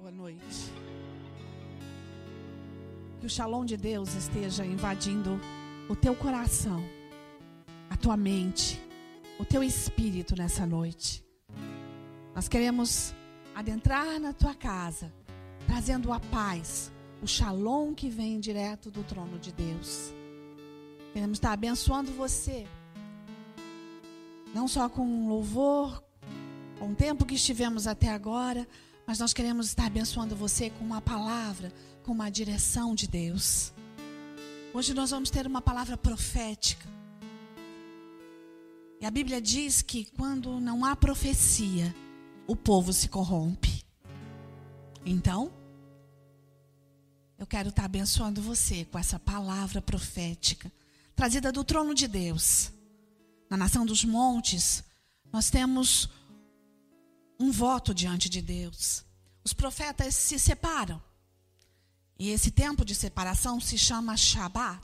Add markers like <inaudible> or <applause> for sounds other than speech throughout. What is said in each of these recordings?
Boa noite. Que o shalom de Deus esteja invadindo o teu coração, a tua mente, o teu espírito nessa noite. Nós queremos adentrar na tua casa, trazendo a paz, o shalom que vem direto do trono de Deus. Queremos estar abençoando você, não só com louvor, com o tempo que estivemos até agora, mas nós queremos estar abençoando você com uma palavra, com uma direção de Deus. Hoje nós vamos ter uma palavra profética. E a Bíblia diz que quando não há profecia, o povo se corrompe. Então, eu quero estar abençoando você com essa palavra profética, trazida do trono de Deus. Na nação dos montes, nós temos um voto diante de Deus. Os profetas se separam. E esse tempo de separação se chama Shabat.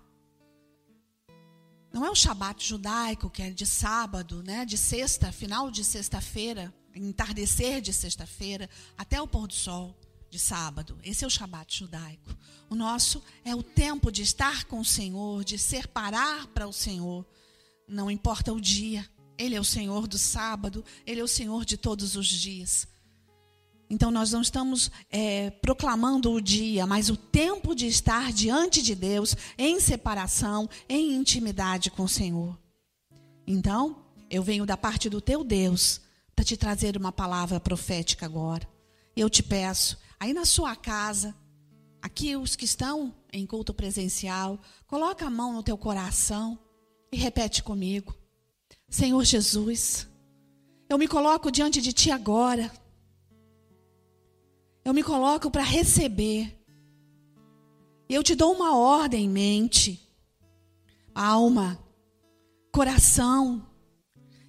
Não é o Shabat judaico, que é de sábado, né, de sexta, final de sexta-feira, entardecer de sexta-feira, até o pôr do sol de sábado. Esse é o Shabat judaico. O nosso é o tempo de estar com o Senhor, de separar para o Senhor. Não importa o dia. Ele é o Senhor do sábado, Ele é o Senhor de todos os dias. Então nós não estamos é, proclamando o dia, mas o tempo de estar diante de Deus, em separação, em intimidade com o Senhor. Então, eu venho da parte do teu Deus para te trazer uma palavra profética agora. Eu te peço, aí na sua casa, aqui os que estão em culto presencial, coloca a mão no teu coração e repete comigo. Senhor Jesus, eu me coloco diante de Ti agora. Eu me coloco para receber. Eu te dou uma ordem em mente, alma, coração.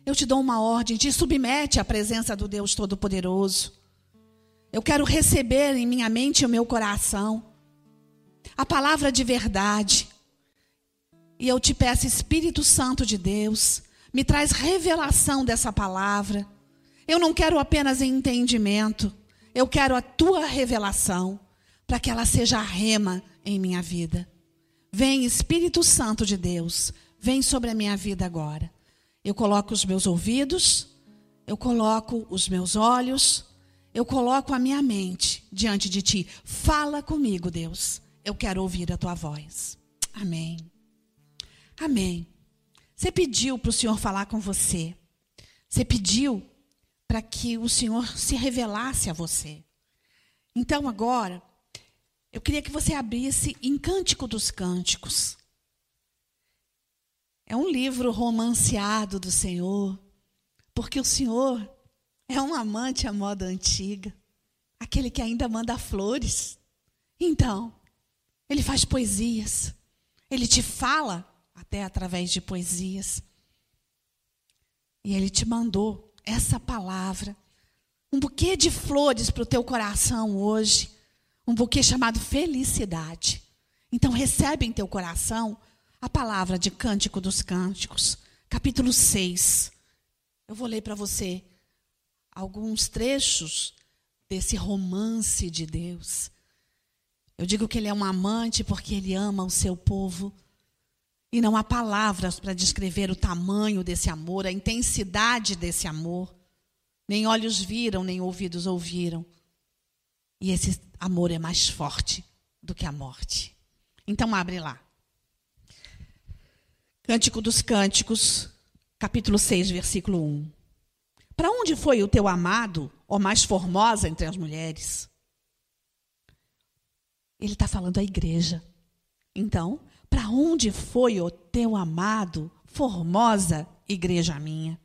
Eu te dou uma ordem, te submete à presença do Deus Todo-Poderoso. Eu quero receber em minha mente e o meu coração a palavra de verdade. E eu te peço, Espírito Santo de Deus, me traz revelação dessa palavra. Eu não quero apenas entendimento, eu quero a tua revelação, para que ela seja rema em minha vida. Vem, Espírito Santo de Deus, vem sobre a minha vida agora. Eu coloco os meus ouvidos, eu coloco os meus olhos, eu coloco a minha mente diante de ti. Fala comigo, Deus. Eu quero ouvir a tua voz. Amém. Amém. Você pediu para o Senhor falar com você. Você pediu para que o Senhor se revelasse a você. Então agora, eu queria que você abrisse em Cântico dos Cânticos. É um livro romanceado do Senhor, porque o Senhor é um amante à moda antiga, aquele que ainda manda flores. Então, ele faz poesias, ele te fala até através de poesias. E ele te mandou essa palavra, um buquê de flores para o teu coração hoje, um buquê chamado felicidade. Então recebe em teu coração a palavra de Cântico dos Cânticos, capítulo 6. Eu vou ler para você alguns trechos desse romance de Deus. Eu digo que ele é um amante porque ele ama o seu povo e não há palavras para descrever o tamanho desse amor, a intensidade desse amor. Nem olhos viram, nem ouvidos ouviram. E esse amor é mais forte do que a morte. Então abre lá. Cântico dos Cânticos, capítulo 6, versículo 1. Para onde foi o teu amado, ó mais formosa entre as mulheres? Ele está falando à igreja. Então, para onde foi o teu amado, formosa igreja minha?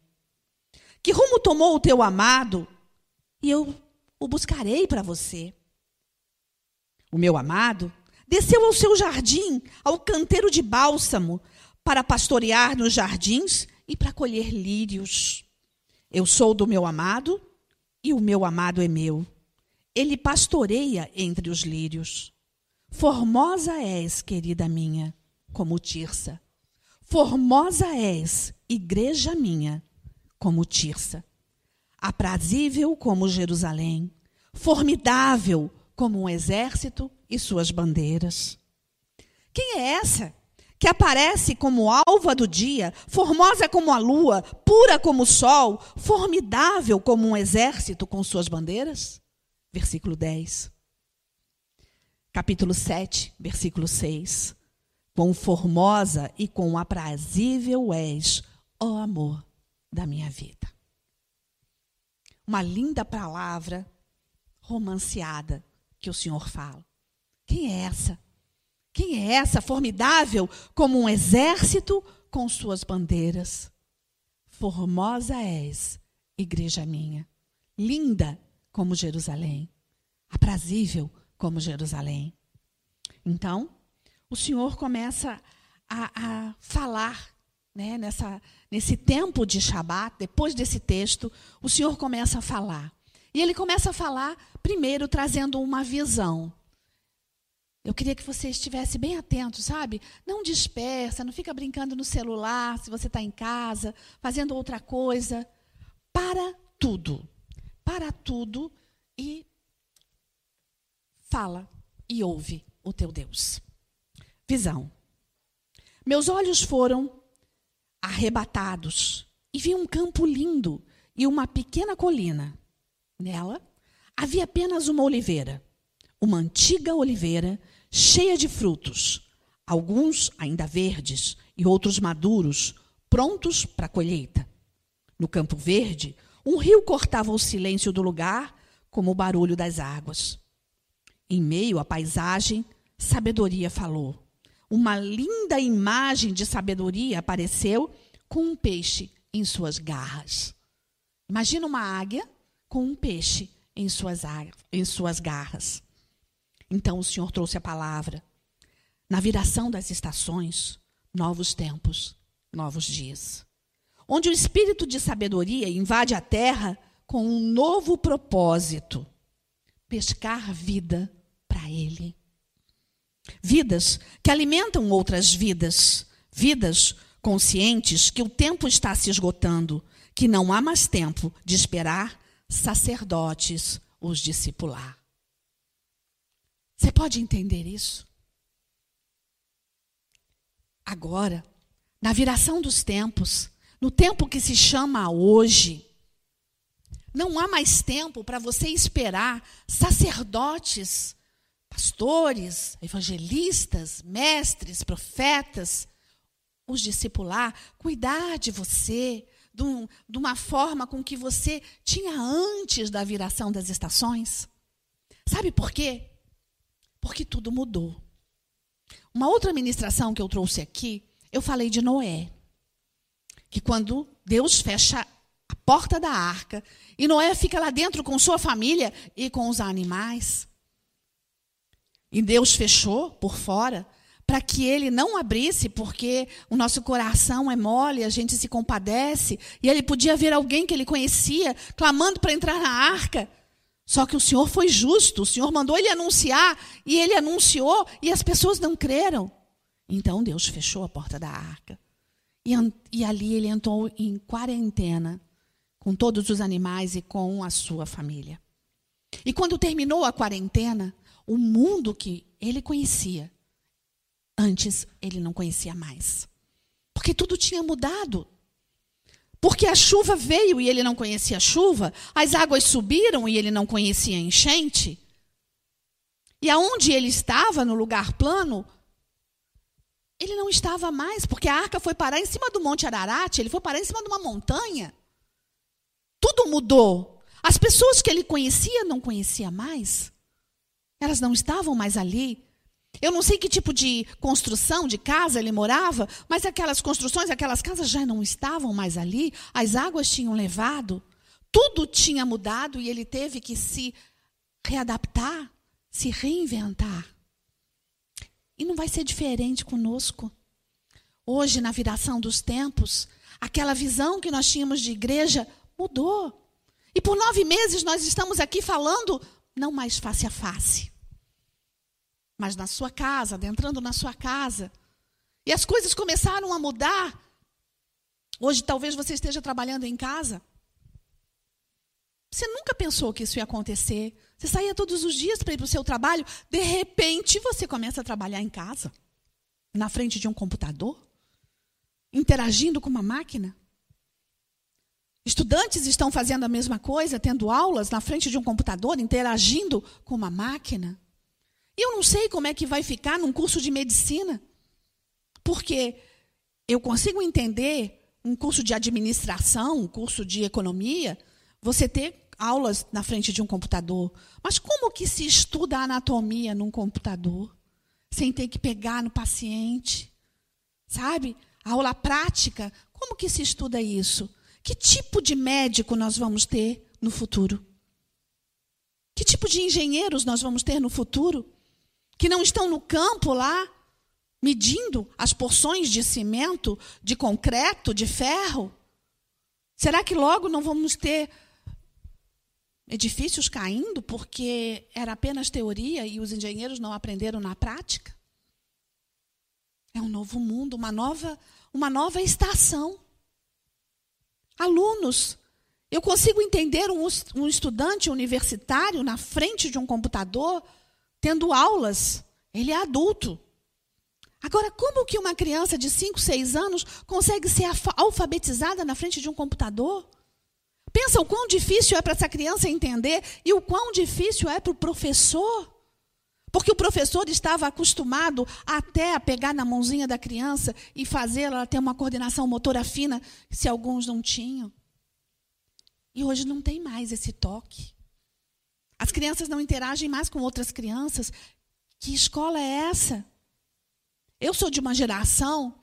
Que rumo tomou o teu amado? E eu o buscarei para você. O meu amado desceu ao seu jardim, ao canteiro de bálsamo, para pastorear nos jardins e para colher lírios. Eu sou do meu amado e o meu amado é meu. Ele pastoreia entre os lírios. Formosa és, querida minha como Tirsa. Formosa és, igreja minha, como Tirsa. Aprazível como Jerusalém. formidável como um exército e suas bandeiras. Quem é essa que aparece como alva do dia, formosa como a lua, pura como o sol, formidável como um exército com suas bandeiras? Versículo 10. Capítulo 7, versículo 6. Quão formosa e quão aprazível és, ó amor da minha vida. Uma linda palavra romanceada que o Senhor fala. Quem é essa? Quem é essa formidável como um exército com suas bandeiras? Formosa és, igreja minha, linda como Jerusalém, aprazível como Jerusalém. Então, o Senhor começa a, a falar né, nessa, nesse tempo de Shabat, depois desse texto, o Senhor começa a falar. E ele começa a falar, primeiro, trazendo uma visão. Eu queria que você estivesse bem atento, sabe? Não dispersa, não fica brincando no celular se você está em casa, fazendo outra coisa. Para tudo. Para tudo e fala e ouve o teu Deus. Visão. Meus olhos foram arrebatados e vi um campo lindo e uma pequena colina. Nela havia apenas uma oliveira, uma antiga oliveira cheia de frutos, alguns ainda verdes e outros maduros, prontos para a colheita. No campo verde, um rio cortava o silêncio do lugar, como o barulho das águas. Em meio à paisagem, sabedoria falou. Uma linda imagem de sabedoria apareceu com um peixe em suas garras. Imagina uma águia com um peixe em suas, em suas garras. Então o Senhor trouxe a palavra. Na viração das estações, novos tempos, novos dias. Onde o espírito de sabedoria invade a terra com um novo propósito: pescar vida para ele. Vidas que alimentam outras vidas, vidas conscientes que o tempo está se esgotando, que não há mais tempo de esperar sacerdotes os discipular. Você pode entender isso? Agora, na viração dos tempos, no tempo que se chama hoje, não há mais tempo para você esperar sacerdotes, pastores, evangelistas, mestres, profetas, os discipular, cuidar de você de, um, de uma forma com que você tinha antes da viração das estações. Sabe por quê? Porque tudo mudou. Uma outra ministração que eu trouxe aqui, eu falei de Noé. Que quando Deus fecha a porta da arca e Noé fica lá dentro com sua família e com os animais. E Deus fechou por fora para que ele não abrisse, porque o nosso coração é mole, a gente se compadece, e ele podia ver alguém que ele conhecia clamando para entrar na arca. Só que o Senhor foi justo, o Senhor mandou ele anunciar, e ele anunciou, e as pessoas não creram. Então Deus fechou a porta da arca. E, e ali ele entrou em quarentena, com todos os animais e com a sua família. E quando terminou a quarentena, o mundo que ele conhecia, antes ele não conhecia mais. Porque tudo tinha mudado. Porque a chuva veio e ele não conhecia a chuva, as águas subiram e ele não conhecia a enchente. E aonde ele estava, no lugar plano, ele não estava mais, porque a arca foi parar em cima do Monte Ararat, ele foi parar em cima de uma montanha. Tudo mudou. As pessoas que ele conhecia não conhecia mais. Elas não estavam mais ali. Eu não sei que tipo de construção, de casa ele morava, mas aquelas construções, aquelas casas já não estavam mais ali, as águas tinham levado, tudo tinha mudado e ele teve que se readaptar, se reinventar. E não vai ser diferente conosco. Hoje, na viração dos tempos, aquela visão que nós tínhamos de igreja mudou. E por nove meses nós estamos aqui falando, não mais face a face mas na sua casa, adentrando na sua casa. E as coisas começaram a mudar. Hoje talvez você esteja trabalhando em casa. Você nunca pensou que isso ia acontecer. Você saía todos os dias para ir para o seu trabalho, de repente você começa a trabalhar em casa, na frente de um computador, interagindo com uma máquina. Estudantes estão fazendo a mesma coisa, tendo aulas na frente de um computador, interagindo com uma máquina. E eu não sei como é que vai ficar num curso de medicina, porque eu consigo entender um curso de administração, um curso de economia, você ter aulas na frente de um computador. Mas como que se estuda a anatomia num computador? Sem ter que pegar no paciente? Sabe? A aula prática, como que se estuda isso? Que tipo de médico nós vamos ter no futuro? Que tipo de engenheiros nós vamos ter no futuro? Que não estão no campo lá, medindo as porções de cimento, de concreto, de ferro? Será que logo não vamos ter edifícios caindo porque era apenas teoria e os engenheiros não aprenderam na prática? É um novo mundo, uma nova, uma nova estação. Alunos, eu consigo entender um, um estudante universitário na frente de um computador tendo aulas. Ele é adulto. Agora, como que uma criança de 5, 6 anos consegue ser alfabetizada na frente de um computador? Pensa o quão difícil é para essa criança entender e o quão difícil é para o professor. Porque o professor estava acostumado até a pegar na mãozinha da criança e fazê-la ter uma coordenação motora fina, se alguns não tinham. E hoje não tem mais esse toque. As crianças não interagem mais com outras crianças. Que escola é essa? Eu sou de uma geração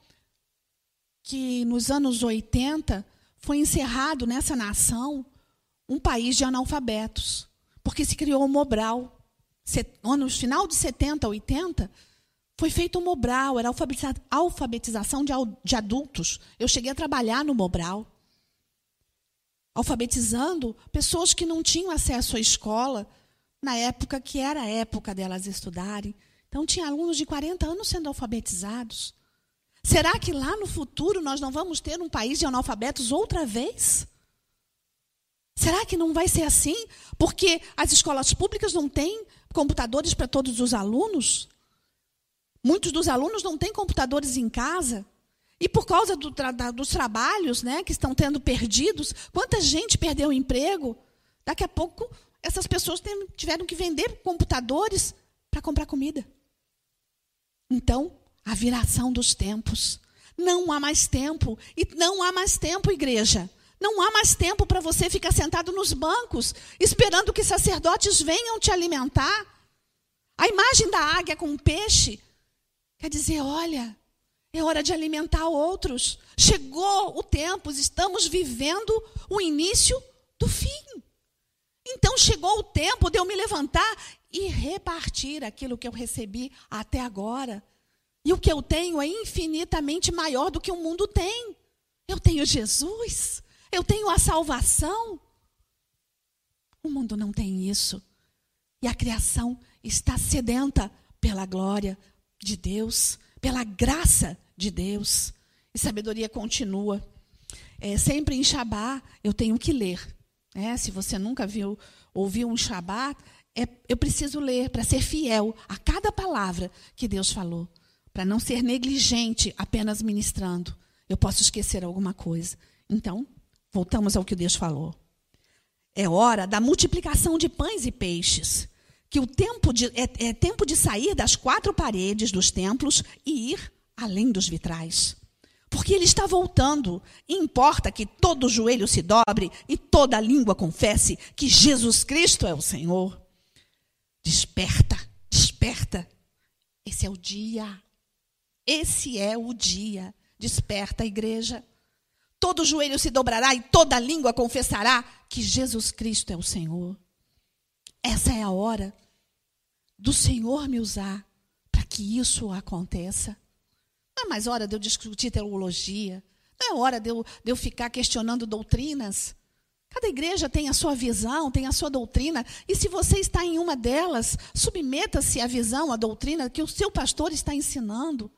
que nos anos 80 foi encerrado nessa nação um país de analfabetos, porque se criou o Mobral. No final de 70, 80, foi feito o Mobral, era alfabetização de adultos. Eu cheguei a trabalhar no Mobral, alfabetizando pessoas que não tinham acesso à escola na época que era a época delas estudarem. Então, tinha alunos de 40 anos sendo alfabetizados. Será que lá no futuro nós não vamos ter um país de analfabetos outra vez? Será que não vai ser assim? Porque as escolas públicas não têm computadores para todos os alunos? Muitos dos alunos não têm computadores em casa. E por causa do dos trabalhos né, que estão tendo perdidos, quanta gente perdeu o emprego? Daqui a pouco, essas pessoas tiveram que vender computadores para comprar comida. Então, a viração dos tempos. Não há mais tempo. E não há mais tempo, igreja. Não há mais tempo para você ficar sentado nos bancos, esperando que sacerdotes venham te alimentar. A imagem da águia com o peixe quer dizer: olha, é hora de alimentar outros. Chegou o tempo, estamos vivendo o início do fim. Então chegou o tempo de eu me levantar e repartir aquilo que eu recebi até agora. E o que eu tenho é infinitamente maior do que o mundo tem. Eu tenho Jesus, eu tenho a salvação. O mundo não tem isso. E a criação está sedenta pela glória de Deus, pela graça de Deus. E sabedoria continua. É, sempre em Shabá eu tenho que ler. É, se você nunca viu, ouviu um Shabá, é, eu preciso ler para ser fiel a cada palavra que Deus falou para não ser negligente apenas ministrando. Eu posso esquecer alguma coisa. Então, voltamos ao que Deus falou. É hora da multiplicação de pães e peixes. Que o tempo de, é, é tempo de sair das quatro paredes dos templos e ir além dos vitrais. Porque ele está voltando. E importa que todo joelho se dobre e toda língua confesse que Jesus Cristo é o Senhor. Desperta, desperta. Esse é o dia. Esse é o dia. Desperta igreja. Todo joelho se dobrará e toda língua confessará que Jesus Cristo é o Senhor. Essa é a hora do Senhor me usar para que isso aconteça. Não é mais hora de eu discutir teologia. Não é hora de eu, de eu ficar questionando doutrinas. Cada igreja tem a sua visão, tem a sua doutrina. E se você está em uma delas, submeta-se à visão, à doutrina que o seu pastor está ensinando.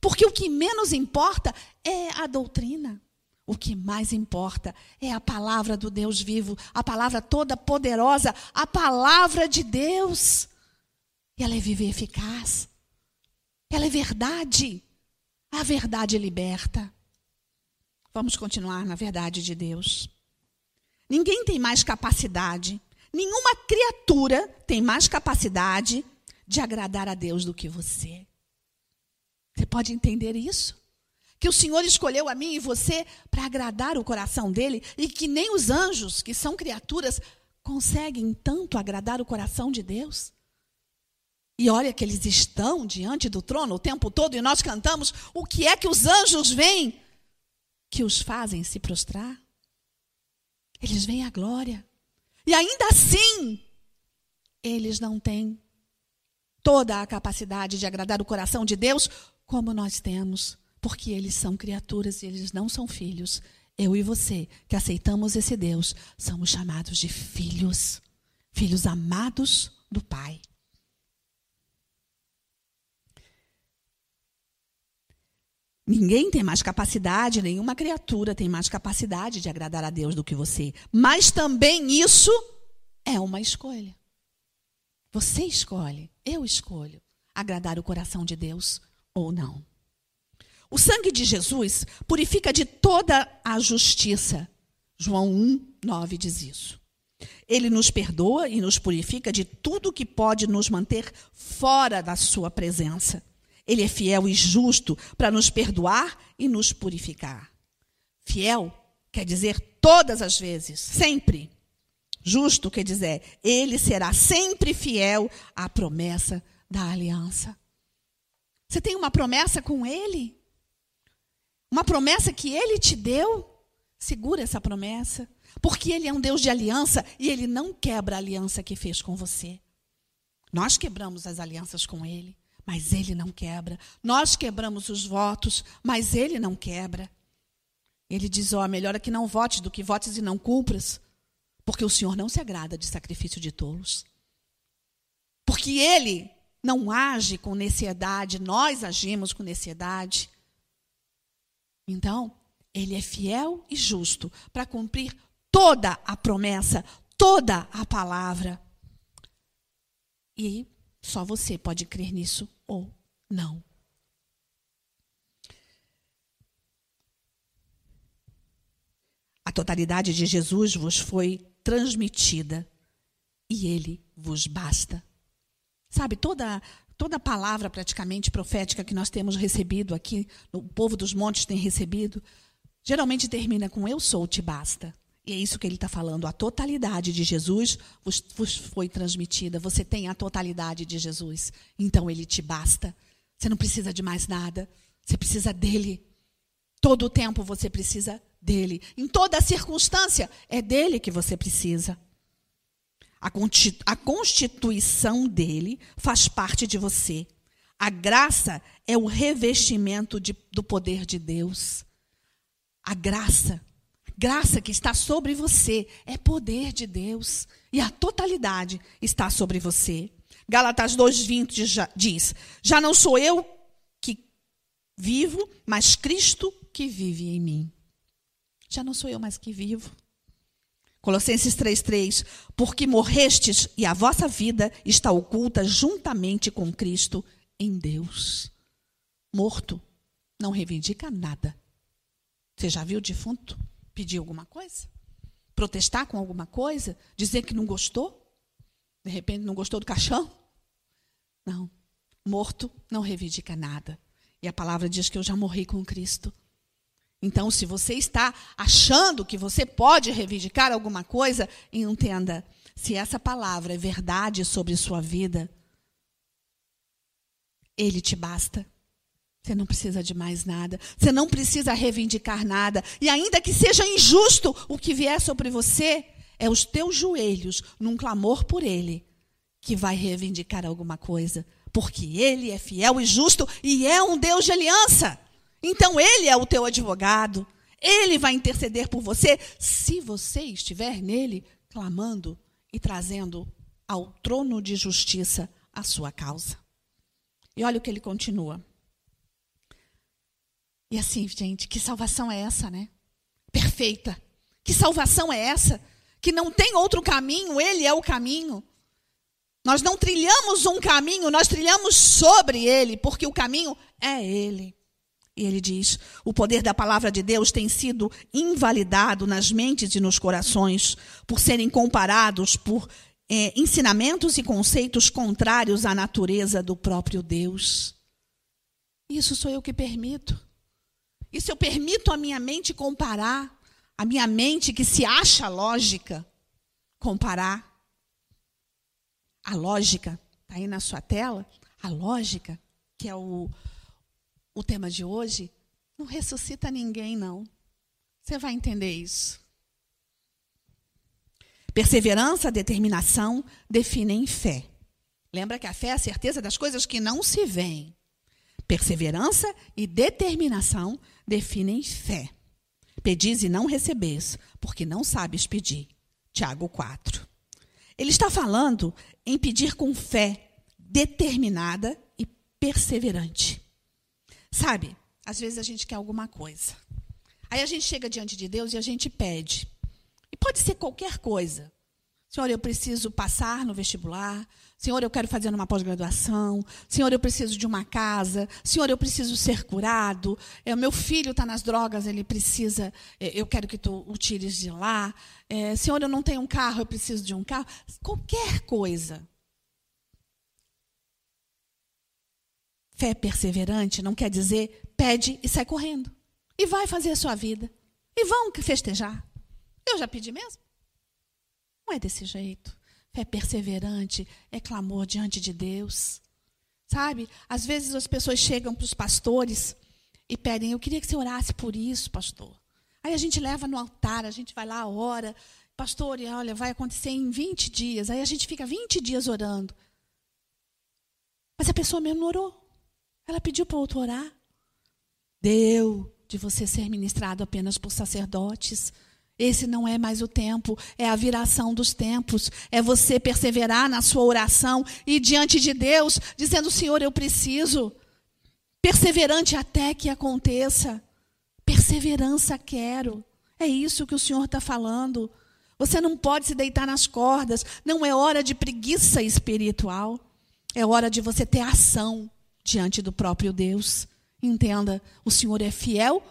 Porque o que menos importa é a doutrina. O que mais importa é a palavra do Deus vivo, a palavra toda poderosa, a palavra de Deus. E ela é viva e eficaz. Ela é verdade. A verdade liberta. Vamos continuar na verdade de Deus. Ninguém tem mais capacidade, nenhuma criatura tem mais capacidade de agradar a Deus do que você. Você pode entender isso? Que o Senhor escolheu a mim e você para agradar o coração dele e que nem os anjos, que são criaturas, conseguem tanto agradar o coração de Deus? E olha que eles estão diante do trono o tempo todo e nós cantamos: o que é que os anjos veem que os fazem se prostrar? Eles veem a glória. E ainda assim, eles não têm toda a capacidade de agradar o coração de Deus como nós temos, porque eles são criaturas e eles não são filhos. Eu e você, que aceitamos esse Deus, somos chamados de filhos, filhos amados do Pai. Ninguém tem mais capacidade, nenhuma criatura tem mais capacidade de agradar a Deus do que você. Mas também isso é uma escolha. Você escolhe, eu escolho agradar o coração de Deus ou não. O sangue de Jesus purifica de toda a justiça. João 1, 9 diz isso. Ele nos perdoa e nos purifica de tudo que pode nos manter fora da sua presença. Ele é fiel e justo para nos perdoar e nos purificar. Fiel quer dizer todas as vezes, sempre. Justo quer dizer, ele será sempre fiel à promessa da aliança. Você tem uma promessa com ele? Uma promessa que ele te deu? Segura essa promessa, porque ele é um Deus de aliança e ele não quebra a aliança que fez com você. Nós quebramos as alianças com ele mas ele não quebra. Nós quebramos os votos, mas ele não quebra. Ele diz: Ó, oh, melhor é que não votes do que votes e não cumpras, porque o Senhor não se agrada de sacrifício de tolos. Porque ele não age com necessidade, nós agimos com necessidade. Então, ele é fiel e justo para cumprir toda a promessa, toda a palavra. E só você pode crer nisso ou não. A totalidade de Jesus vos foi transmitida e ele vos basta. Sabe, toda toda palavra praticamente profética que nós temos recebido aqui, o povo dos montes tem recebido, geralmente termina com eu sou, te basta. E é isso que ele está falando. A totalidade de Jesus vos, vos, foi transmitida. Você tem a totalidade de Jesus. Então ele te basta. Você não precisa de mais nada. Você precisa dele. Todo o tempo você precisa dele. Em toda circunstância, é dele que você precisa. A constituição dele faz parte de você. A graça é o revestimento de, do poder de Deus. A graça graça que está sobre você é poder de Deus. E a totalidade está sobre você. Gálatas 2,20 diz: Já não sou eu que vivo, mas Cristo que vive em mim. Já não sou eu mais que vivo. Colossenses 3,3: Porque morrestes e a vossa vida está oculta juntamente com Cristo em Deus. Morto não reivindica nada. Você já viu o defunto? Pedir alguma coisa? Protestar com alguma coisa? Dizer que não gostou? De repente não gostou do caixão? Não. Morto não reivindica nada. E a palavra diz que eu já morri com Cristo. Então, se você está achando que você pode reivindicar alguma coisa, entenda: se essa palavra é verdade sobre sua vida, ele te basta. Você não precisa de mais nada. Você não precisa reivindicar nada. E ainda que seja injusto o que vier sobre você, é os teus joelhos, num clamor por Ele, que vai reivindicar alguma coisa. Porque Ele é fiel e justo e é um Deus de aliança. Então Ele é o teu advogado. Ele vai interceder por você se você estiver nele, clamando e trazendo ao trono de justiça a sua causa. E olha o que ele continua. E assim, gente, que salvação é essa, né? perfeita. Que salvação é essa? Que não tem outro caminho, Ele é o caminho. Nós não trilhamos um caminho, nós trilhamos sobre ele, porque o caminho é ele. E ele diz: o poder da palavra de Deus tem sido invalidado nas mentes e nos corações, por serem comparados por é, ensinamentos e conceitos contrários à natureza do próprio Deus. Isso sou eu que permito. Isso eu permito a minha mente comparar, a minha mente que se acha lógica, comparar a lógica, está aí na sua tela, a lógica, que é o, o tema de hoje, não ressuscita ninguém, não. Você vai entender isso. Perseverança, determinação definem fé. Lembra que a fé é a certeza das coisas que não se veem. Perseverança e determinação definem fé. Pedis e não recebes, porque não sabes pedir. Tiago 4. Ele está falando em pedir com fé determinada e perseverante. Sabe, às vezes a gente quer alguma coisa. Aí a gente chega diante de Deus e a gente pede. E pode ser qualquer coisa. Senhor, eu preciso passar no vestibular. Senhor, eu quero fazer uma pós-graduação. Senhor, eu preciso de uma casa. Senhor, eu preciso ser curado. É, meu filho está nas drogas, ele precisa. É, eu quero que tu o tires de lá. É, Senhor, eu não tenho um carro, eu preciso de um carro. Qualquer coisa. Fé perseverante não quer dizer pede e sai correndo. E vai fazer a sua vida. E vão festejar. Eu já pedi mesmo. Não é desse jeito. Fé perseverante é clamor diante de Deus. Sabe? Às vezes as pessoas chegam para os pastores e pedem: Eu queria que você orasse por isso, pastor. Aí a gente leva no altar, a gente vai lá, ora. Pastor, olha, vai acontecer em 20 dias. Aí a gente fica 20 dias orando. Mas a pessoa mesmo não orou. Ela pediu para outro orar. Deu de você ser ministrado apenas por sacerdotes. Esse não é mais o tempo, é a viração dos tempos. É você perseverar na sua oração e diante de Deus, dizendo: Senhor, eu preciso. Perseverante até que aconteça. Perseverança quero. É isso que o Senhor está falando. Você não pode se deitar nas cordas. Não é hora de preguiça espiritual. É hora de você ter ação diante do próprio Deus. Entenda, o Senhor é fiel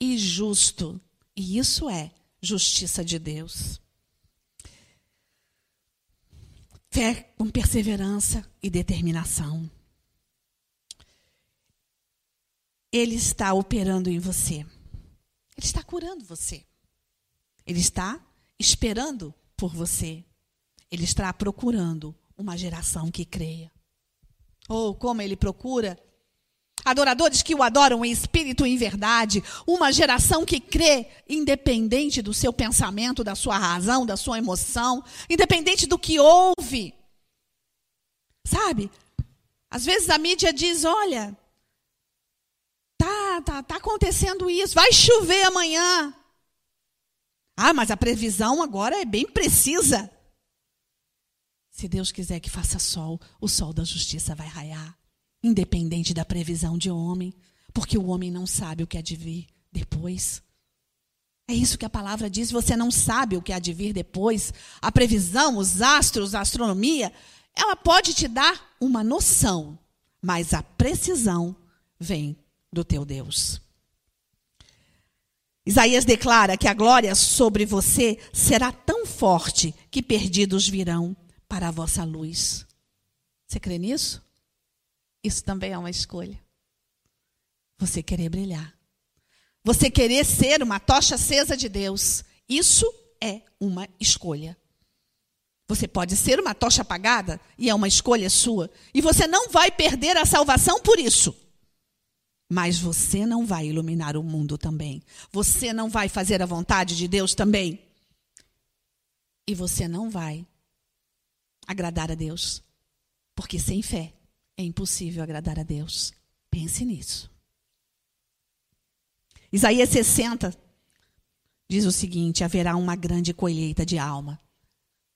e justo. E isso é justiça de Deus. Fé com perseverança e determinação. Ele está operando em você. Ele está curando você. Ele está esperando por você. Ele está procurando uma geração que creia. Ou como ele procura adoradores que o adoram em espírito e em verdade, uma geração que crê independente do seu pensamento, da sua razão, da sua emoção, independente do que ouve. Sabe? Às vezes a mídia diz, olha, tá, tá, tá acontecendo isso, vai chover amanhã. Ah, mas a previsão agora é bem precisa. Se Deus quiser que faça sol, o sol da justiça vai raiar independente da previsão de homem, porque o homem não sabe o que há de vir depois. É isso que a palavra diz, você não sabe o que há de vir depois. A previsão, os astros, a astronomia, ela pode te dar uma noção, mas a precisão vem do teu Deus. Isaías declara que a glória sobre você será tão forte que perdidos virão para a vossa luz. Você crê nisso? Isso também é uma escolha. Você querer brilhar. Você querer ser uma tocha acesa de Deus. Isso é uma escolha. Você pode ser uma tocha apagada e é uma escolha sua. E você não vai perder a salvação por isso. Mas você não vai iluminar o mundo também. Você não vai fazer a vontade de Deus também. E você não vai agradar a Deus. Porque sem fé é impossível agradar a Deus. Pense nisso. Isaías 60 diz o seguinte: haverá uma grande colheita de alma.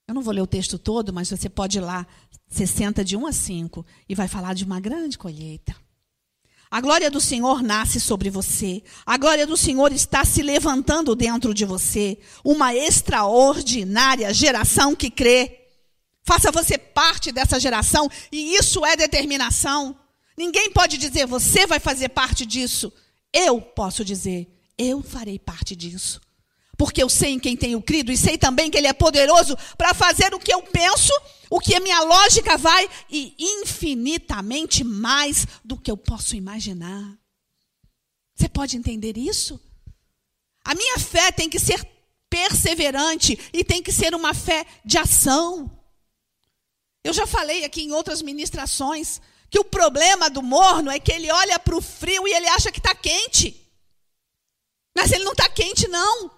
Eu não vou ler o texto todo, mas você pode ir lá, 60 de 1 a 5, e vai falar de uma grande colheita. A glória do Senhor nasce sobre você. A glória do Senhor está se levantando dentro de você. Uma extraordinária geração que crê. Faça você parte dessa geração e isso é determinação. Ninguém pode dizer você vai fazer parte disso. Eu posso dizer, eu farei parte disso. Porque eu sei em quem tenho crido e sei também que Ele é poderoso para fazer o que eu penso o que a minha lógica vai e infinitamente mais do que eu posso imaginar. Você pode entender isso? A minha fé tem que ser perseverante e tem que ser uma fé de ação. Eu já falei aqui em outras ministrações que o problema do morno é que ele olha para o frio e ele acha que está quente. Mas ele não está quente, não.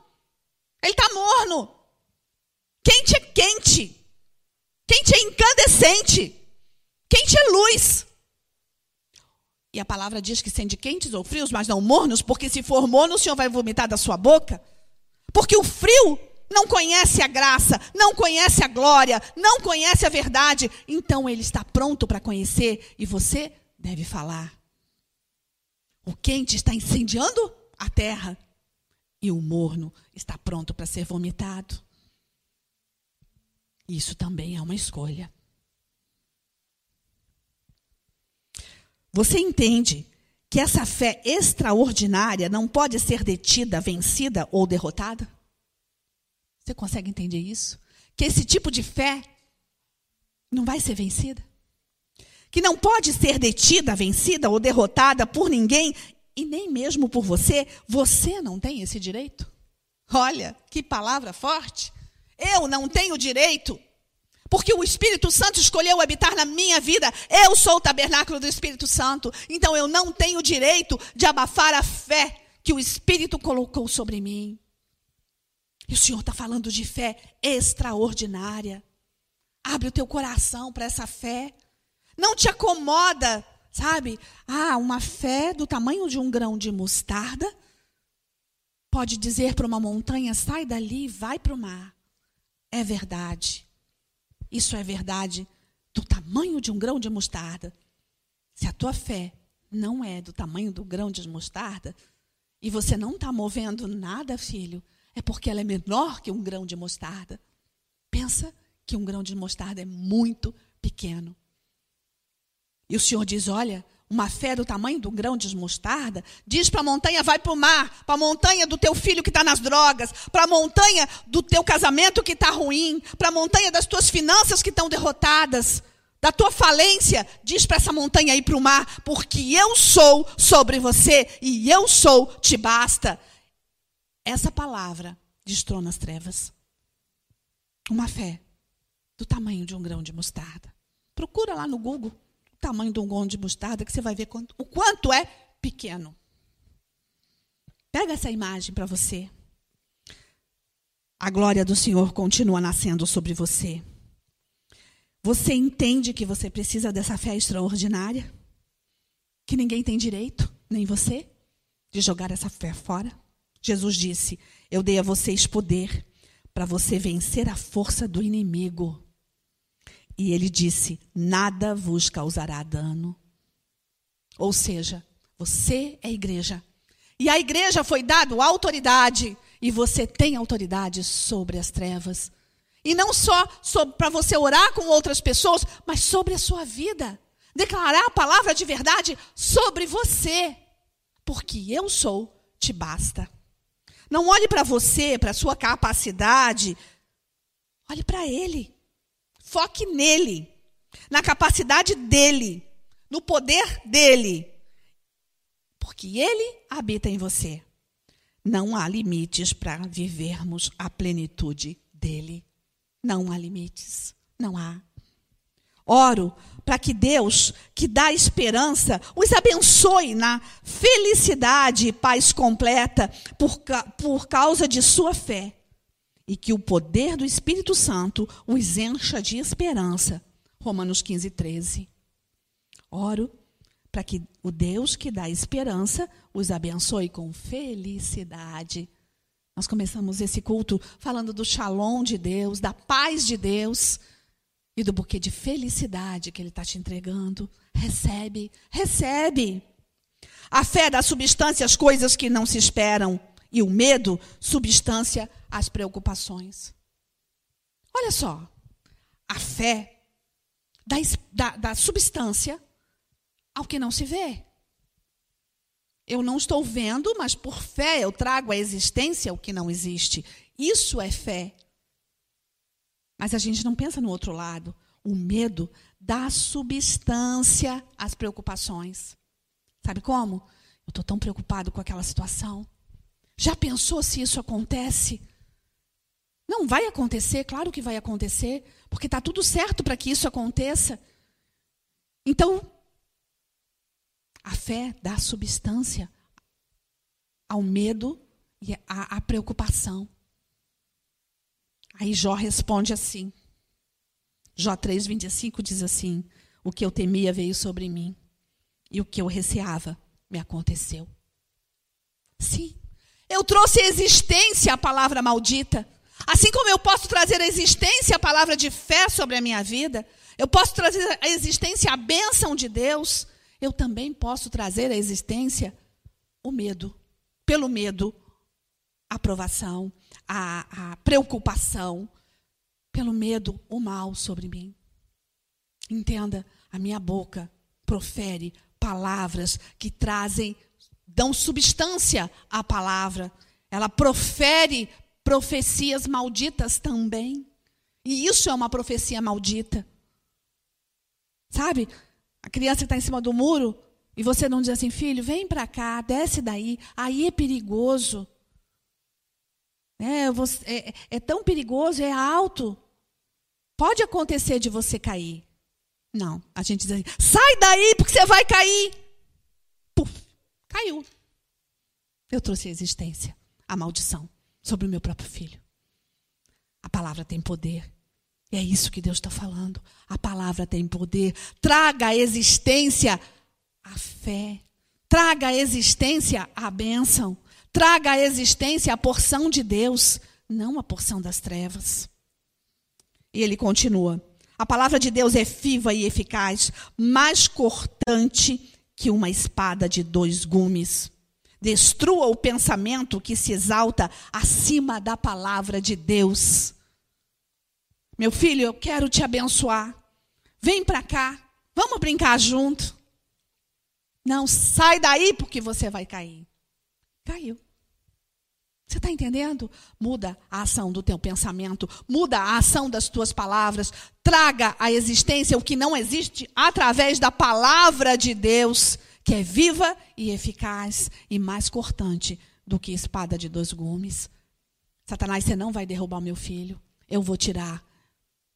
Ele está morno. Quente é quente. Quente é incandescente. Quente é luz. E a palavra diz que sende quentes ou frios, mas não mornos, porque se for morno, o Senhor vai vomitar da sua boca. Porque o frio não conhece a graça, não conhece a glória, não conhece a verdade. Então ele está pronto para conhecer e você deve falar. O quente está incendiando a terra e o morno está pronto para ser vomitado. Isso também é uma escolha. Você entende que essa fé extraordinária não pode ser detida, vencida ou derrotada? Você consegue entender isso? Que esse tipo de fé não vai ser vencida? Que não pode ser detida, vencida ou derrotada por ninguém e nem mesmo por você? Você não tem esse direito? Olha, que palavra forte! Eu não tenho direito, porque o Espírito Santo escolheu habitar na minha vida. Eu sou o tabernáculo do Espírito Santo. Então eu não tenho direito de abafar a fé que o Espírito colocou sobre mim. E o Senhor está falando de fé extraordinária. Abre o teu coração para essa fé. Não te acomoda, sabe? Ah, uma fé do tamanho de um grão de mostarda pode dizer para uma montanha: sai dali e vai para o mar é verdade. Isso é verdade do tamanho de um grão de mostarda. Se a tua fé não é do tamanho do grão de mostarda, e você não está movendo nada, filho, é porque ela é menor que um grão de mostarda. Pensa que um grão de mostarda é muito pequeno. E o Senhor diz: olha, uma fé do tamanho do grão de mostarda, diz para a montanha, vai para o mar, para a montanha do teu filho que está nas drogas, para a montanha do teu casamento que está ruim, para a montanha das tuas finanças que estão derrotadas, da tua falência, diz para essa montanha ir para o mar, porque eu sou sobre você e eu sou te basta. Essa palavra destrona as trevas. Uma fé do tamanho de um grão de mostarda. Procura lá no Google tamanho de um grão de mostarda, que você vai ver quanto, o quanto é pequeno. Pega essa imagem para você. A glória do Senhor continua nascendo sobre você. Você entende que você precisa dessa fé extraordinária? Que ninguém tem direito, nem você, de jogar essa fé fora? Jesus disse: Eu dei a vocês poder para você vencer a força do inimigo. E ele disse: Nada vos causará dano. Ou seja, você é igreja. E a igreja foi dado autoridade. E você tem autoridade sobre as trevas. E não só para você orar com outras pessoas, mas sobre a sua vida. Declarar a palavra de verdade sobre você. Porque eu sou, te basta. Não olhe para você, para sua capacidade. Olhe para Ele. Foque nele, na capacidade dele, no poder dele. Porque ele habita em você. Não há limites para vivermos a plenitude dele. Não há limites. Não há. Oro para que Deus, que dá esperança, os abençoe na felicidade e paz completa por, por causa de sua fé e que o poder do Espírito Santo os encha de esperança. Romanos 15, 13. Oro para que o Deus que dá esperança os abençoe com felicidade. Nós começamos esse culto falando do shalom de Deus, da paz de Deus e do buquê de felicidade que Ele está te entregando. Recebe, recebe. A fé dá substância às coisas que não se esperam. E o medo, substância às preocupações. Olha só. A fé dá, dá, dá substância ao que não se vê. Eu não estou vendo, mas por fé eu trago à existência o que não existe. Isso é fé. Mas a gente não pensa no outro lado. O medo dá substância às preocupações. Sabe como? Eu estou tão preocupado com aquela situação. Já pensou se isso acontece? Não vai acontecer, claro que vai acontecer, porque está tudo certo para que isso aconteça. Então, a fé dá substância ao medo e à, à preocupação. Aí Jó responde assim. Jó 3,25 diz assim: O que eu temia veio sobre mim, e o que eu receava me aconteceu. Sim, eu trouxe existência à palavra maldita. Assim como eu posso trazer a existência a palavra de fé sobre a minha vida, eu posso trazer a existência a bênção de Deus, eu também posso trazer a existência o medo. Pelo medo, a aprovação, a, a preocupação, pelo medo, o mal sobre mim. Entenda, a minha boca profere palavras que trazem, dão substância à palavra. Ela profere profecias malditas também. E isso é uma profecia maldita. Sabe? A criança está em cima do muro e você não diz assim, filho, vem para cá, desce daí, aí é perigoso. É, você, é, é tão perigoso, é alto. Pode acontecer de você cair. Não, a gente diz assim, sai daí porque você vai cair. Puf, caiu. Eu trouxe a existência, a maldição sobre o meu próprio filho. A palavra tem poder. E é isso que Deus está falando. A palavra tem poder. Traga à existência a fé. Traga à existência a bênção. Traga à existência a porção de Deus, não a porção das trevas. E ele continua: A palavra de Deus é viva e eficaz, mais cortante que uma espada de dois gumes. Destrua o pensamento que se exalta acima da palavra de Deus. Meu filho, eu quero te abençoar. Vem para cá. Vamos brincar junto. Não, sai daí porque você vai cair. Caiu. Você está entendendo? Muda a ação do teu pensamento, muda a ação das tuas palavras, traga à existência o que não existe através da palavra de Deus, que é viva e eficaz e mais cortante do que espada de dois gumes. Satanás, você não vai derrubar o meu filho, eu vou tirar,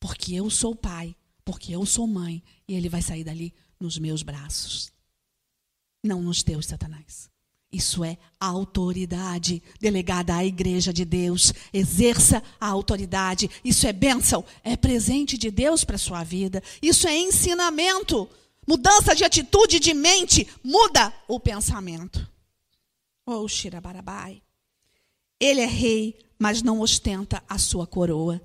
porque eu sou pai, porque eu sou mãe, e ele vai sair dali nos meus braços. Não nos teus, Satanás. Isso é autoridade delegada à igreja de Deus. Exerça a autoridade. Isso é bênção, é presente de Deus para a sua vida. Isso é ensinamento. Mudança de atitude de mente muda o pensamento. Oh, Shirabarabai. Ele é rei, mas não ostenta a sua coroa.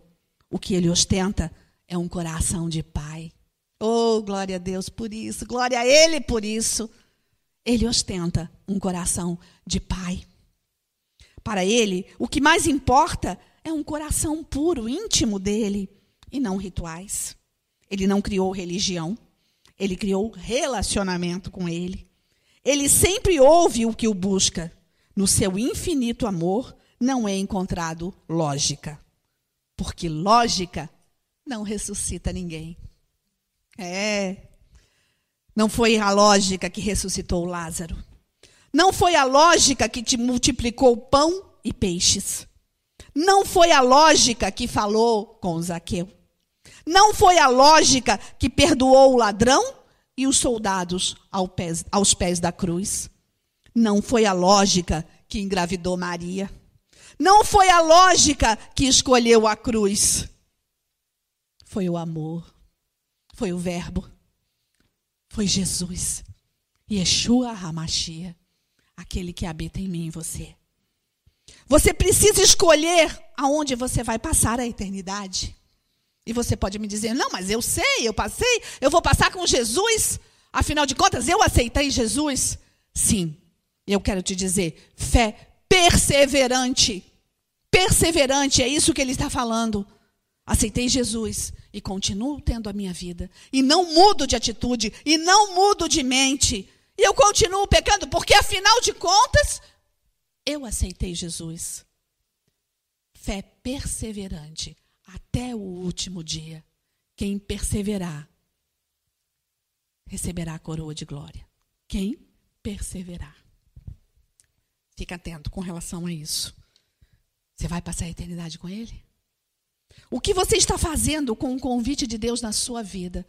O que ele ostenta é um coração de pai. Oh, glória a Deus por isso. Glória a ele por isso ele ostenta um coração de pai. Para ele, o que mais importa é um coração puro, íntimo dele, e não rituais. Ele não criou religião, ele criou relacionamento com ele. Ele sempre ouve o que o busca. No seu infinito amor não é encontrado lógica. Porque lógica não ressuscita ninguém. É, não foi a lógica que ressuscitou Lázaro. Não foi a lógica que te multiplicou pão e peixes. Não foi a lógica que falou com Zaqueu. Não foi a lógica que perdoou o ladrão e os soldados aos pés da cruz. Não foi a lógica que engravidou Maria. Não foi a lógica que escolheu a cruz. Foi o amor. Foi o Verbo foi Jesus. Yeshua Hamashia, aquele que habita em mim e você. Você precisa escolher aonde você vai passar a eternidade. E você pode me dizer: "Não, mas eu sei, eu passei, eu vou passar com Jesus. Afinal de contas, eu aceitei Jesus." Sim, Eu quero te dizer, fé perseverante. Perseverante, é isso que ele está falando. Aceitei Jesus e continuo tendo a minha vida. E não mudo de atitude, e não mudo de mente. E eu continuo pecando, porque afinal de contas, eu aceitei Jesus. Fé perseverante até o último dia. Quem perseverar receberá a coroa de glória. Quem perseverar. Fica atento com relação a isso. Você vai passar a eternidade com Ele? O que você está fazendo com o convite de Deus na sua vida?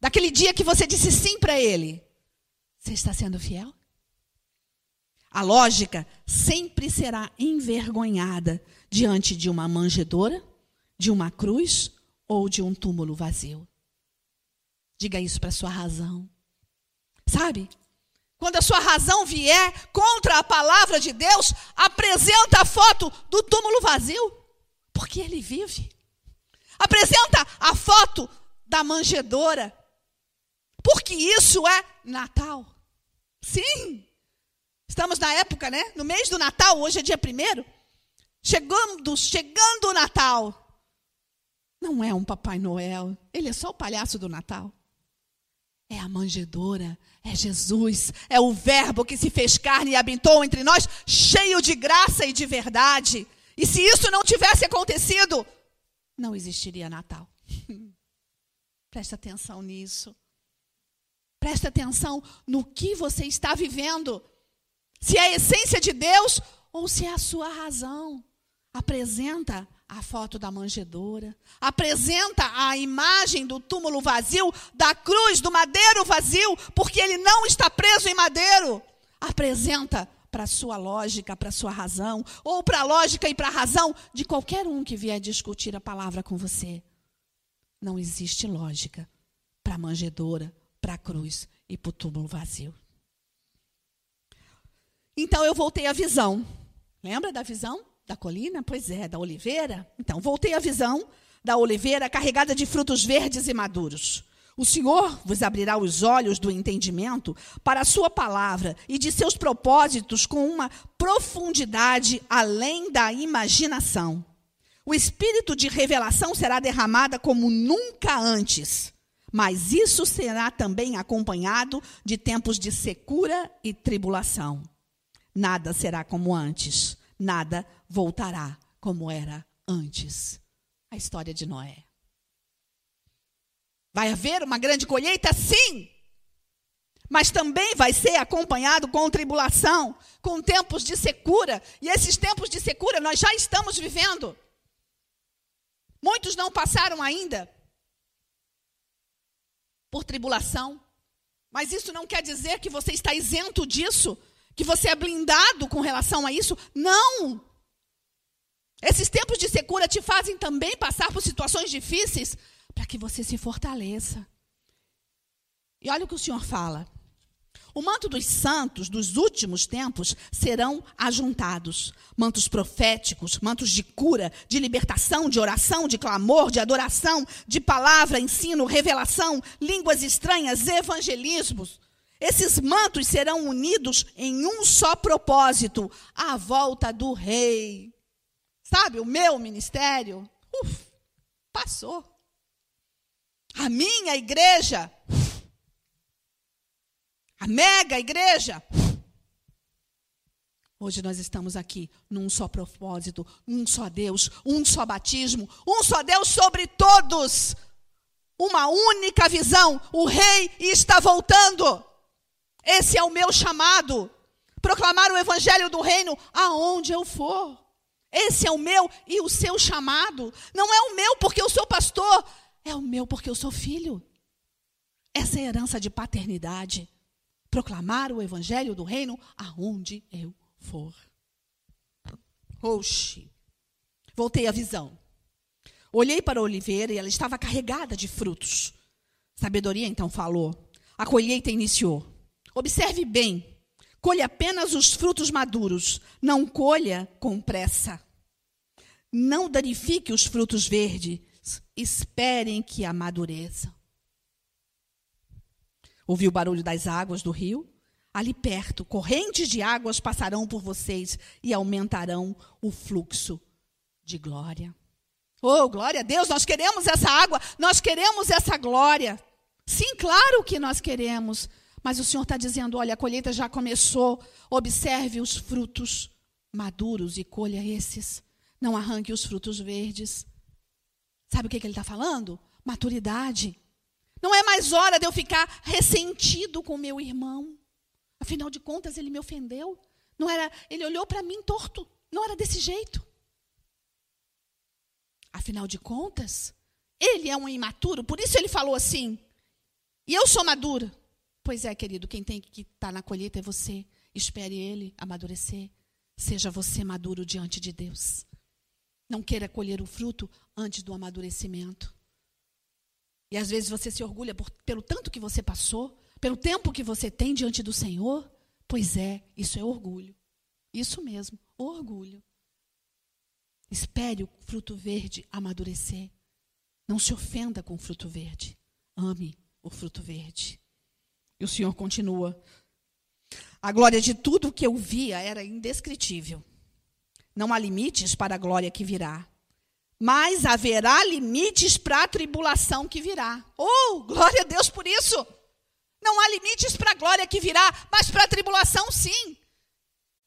Daquele dia que você disse sim para Ele. Você está sendo fiel? A lógica sempre será envergonhada diante de uma manjedora, de uma cruz ou de um túmulo vazio. Diga isso para sua razão. Sabe? Quando a sua razão vier contra a palavra de Deus, apresenta a foto do túmulo vazio, porque ele vive. Apresenta a foto da manjedora, porque isso é Natal. Sim. Estamos na época, né? No mês do Natal, hoje é dia primeiro. Chegando, chegando o Natal. Não é um Papai Noel, ele é só o palhaço do Natal. É a manjedora, é Jesus, é o Verbo que se fez carne e habitou entre nós, cheio de graça e de verdade. E se isso não tivesse acontecido, não existiria Natal. <laughs> Preste atenção nisso. Preste atenção no que você está vivendo. Se é a essência de Deus ou se é a sua razão. Apresenta a foto da manjedoura, apresenta a imagem do túmulo vazio, da cruz, do madeiro vazio, porque ele não está preso em madeiro. Apresenta para a sua lógica, para a sua razão, ou para a lógica e para a razão de qualquer um que vier discutir a palavra com você. Não existe lógica para a manjedoura, para a cruz e para o túmulo vazio. Então eu voltei à visão. Lembra da visão? Da colina? Pois é, da oliveira. Então, voltei à visão da oliveira carregada de frutos verdes e maduros. O Senhor vos abrirá os olhos do entendimento para a sua palavra e de seus propósitos com uma profundidade além da imaginação. O espírito de revelação será derramada como nunca antes, mas isso será também acompanhado de tempos de secura e tribulação. Nada será como antes, nada voltará como era antes. A história de Noé. Vai haver uma grande colheita? Sim. Mas também vai ser acompanhado com tribulação, com tempos de secura. E esses tempos de secura nós já estamos vivendo. Muitos não passaram ainda por tribulação. Mas isso não quer dizer que você está isento disso, que você é blindado com relação a isso. Não! Esses tempos de secura te fazem também passar por situações difíceis para que você se fortaleça. E olha o que o Senhor fala. O manto dos santos dos últimos tempos serão ajuntados. Mantos proféticos, mantos de cura, de libertação, de oração, de clamor, de adoração, de palavra, ensino, revelação, línguas estranhas, evangelismos. Esses mantos serão unidos em um só propósito, a volta do rei. Sabe, o meu ministério, uf, passou. A minha igreja, a mega igreja, Hoje nós estamos aqui num só propósito, um só Deus, um só batismo, um só Deus sobre todos. Uma única visão. O rei está voltando. Esse é o meu chamado. Proclamar o evangelho do reino aonde eu for. Esse é o meu e o seu chamado. Não é o meu porque eu sou pastor, é o meu porque eu sou filho. Essa é a herança de paternidade. Proclamar o evangelho do reino aonde eu for. Oxi. Voltei à visão. Olhei para a oliveira e ela estava carregada de frutos. Sabedoria então falou. A colheita iniciou. Observe bem Colha apenas os frutos maduros, não colha com pressa. Não danifique os frutos verdes, esperem que amadureçam. Ouviu o barulho das águas do rio? ali perto, correntes de águas passarão por vocês e aumentarão o fluxo de glória. Oh, glória a Deus, nós queremos essa água, nós queremos essa glória. Sim, claro que nós queremos. Mas o Senhor está dizendo: olha, a colheita já começou, observe os frutos maduros e colha esses. Não arranque os frutos verdes. Sabe o que, que ele está falando? Maturidade. Não é mais hora de eu ficar ressentido com meu irmão. Afinal de contas, ele me ofendeu. Não era, ele olhou para mim torto. Não era desse jeito. Afinal de contas, ele é um imaturo, por isso ele falou assim. E eu sou madura. Pois é, querido, quem tem que estar tá na colheita é você. Espere ele amadurecer. Seja você maduro diante de Deus. Não queira colher o fruto antes do amadurecimento. E às vezes você se orgulha por, pelo tanto que você passou, pelo tempo que você tem diante do Senhor. Pois é, isso é orgulho. Isso mesmo, orgulho. Espere o fruto verde amadurecer. Não se ofenda com o fruto verde. Ame o fruto verde. E o Senhor continua. A glória de tudo que eu via era indescritível. Não há limites para a glória que virá. Mas haverá limites para a tribulação que virá. Oh, glória a Deus por isso! Não há limites para a glória que virá, mas para a tribulação sim.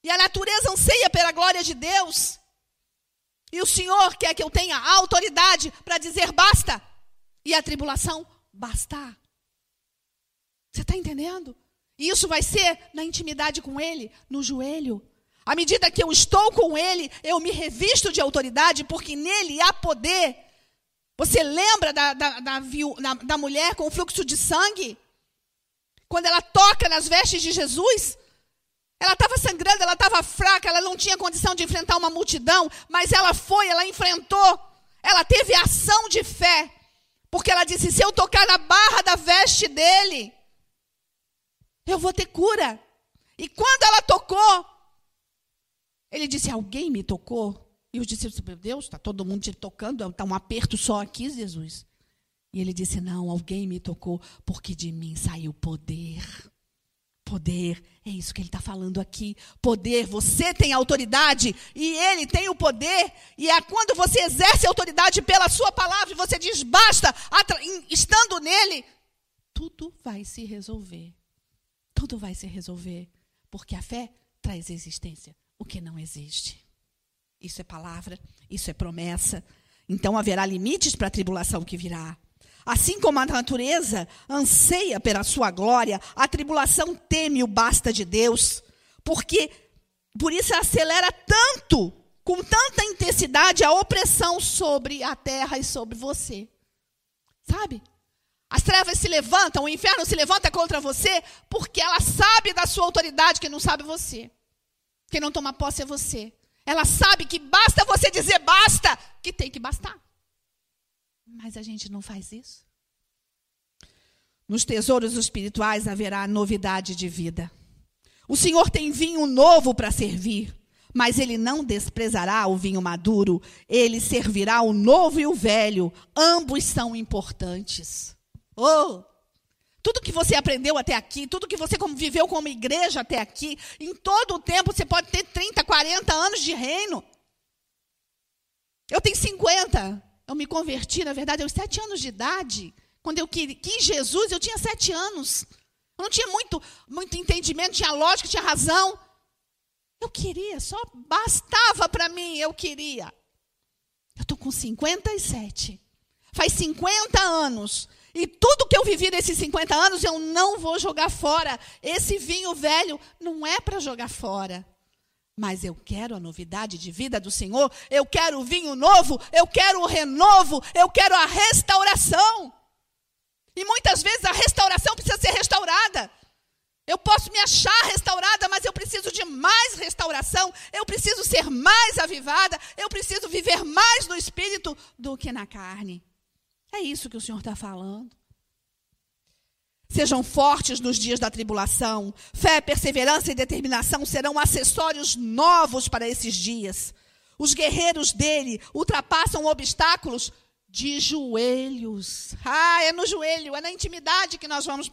E a natureza anseia pela glória de Deus. E o Senhor quer que eu tenha autoridade para dizer basta. E a tribulação bastar. Você está entendendo? E isso vai ser na intimidade com Ele, no joelho. À medida que eu estou com Ele, eu me revisto de autoridade, porque nele há poder. Você lembra da, da, da, da mulher com o fluxo de sangue? Quando ela toca nas vestes de Jesus, ela estava sangrando, ela estava fraca, ela não tinha condição de enfrentar uma multidão, mas ela foi, ela enfrentou, ela teve ação de fé, porque ela disse: se eu tocar na barra da veste dele, eu vou ter cura. E quando ela tocou, ele disse: alguém me tocou? E os discípulos, meu Deus, está todo mundo te tocando, está um aperto só aqui, Jesus. E ele disse: Não, alguém me tocou, porque de mim saiu poder. Poder, é isso que ele está falando aqui. Poder, você tem autoridade e ele tem o poder. E é quando você exerce autoridade pela sua palavra e você diz basta, estando nele, tudo vai se resolver. Tudo vai se resolver. Porque a fé traz existência o que não existe. Isso é palavra, isso é promessa. Então haverá limites para a tribulação que virá. Assim como a natureza anseia pela sua glória, a tribulação teme o basta de Deus, porque por isso acelera tanto, com tanta intensidade, a opressão sobre a terra e sobre você. Sabe? As trevas se levantam, o inferno se levanta contra você, porque ela sabe da sua autoridade, que não sabe você. Quem não toma posse é você. Ela sabe que basta você dizer basta, que tem que bastar. Mas a gente não faz isso. Nos tesouros espirituais haverá novidade de vida. O Senhor tem vinho novo para servir, mas ele não desprezará o vinho maduro, ele servirá o novo e o velho. Ambos são importantes. Oh! Tudo que você aprendeu até aqui, tudo que você viveu como igreja até aqui, em todo o tempo você pode ter 30, 40 anos de reino. Eu tenho 50. Eu me converti, na verdade, aos sete anos de idade. Quando eu quis Jesus, eu tinha sete anos. Eu não tinha muito, muito entendimento, tinha lógica, tinha razão. Eu queria, só bastava para mim, eu queria. Eu estou com 57. Faz 50 anos. E tudo que eu vivi nesses 50 anos, eu não vou jogar fora. Esse vinho velho não é para jogar fora. Mas eu quero a novidade de vida do Senhor, eu quero o vinho novo, eu quero o renovo, eu quero a restauração. E muitas vezes a restauração precisa ser restaurada. Eu posso me achar restaurada, mas eu preciso de mais restauração, eu preciso ser mais avivada, eu preciso viver mais no espírito do que na carne. É isso que o Senhor está falando. Sejam fortes nos dias da tribulação. Fé, perseverança e determinação serão acessórios novos para esses dias. Os guerreiros dele ultrapassam obstáculos de joelhos. Ah, é no joelho, é na intimidade que nós vamos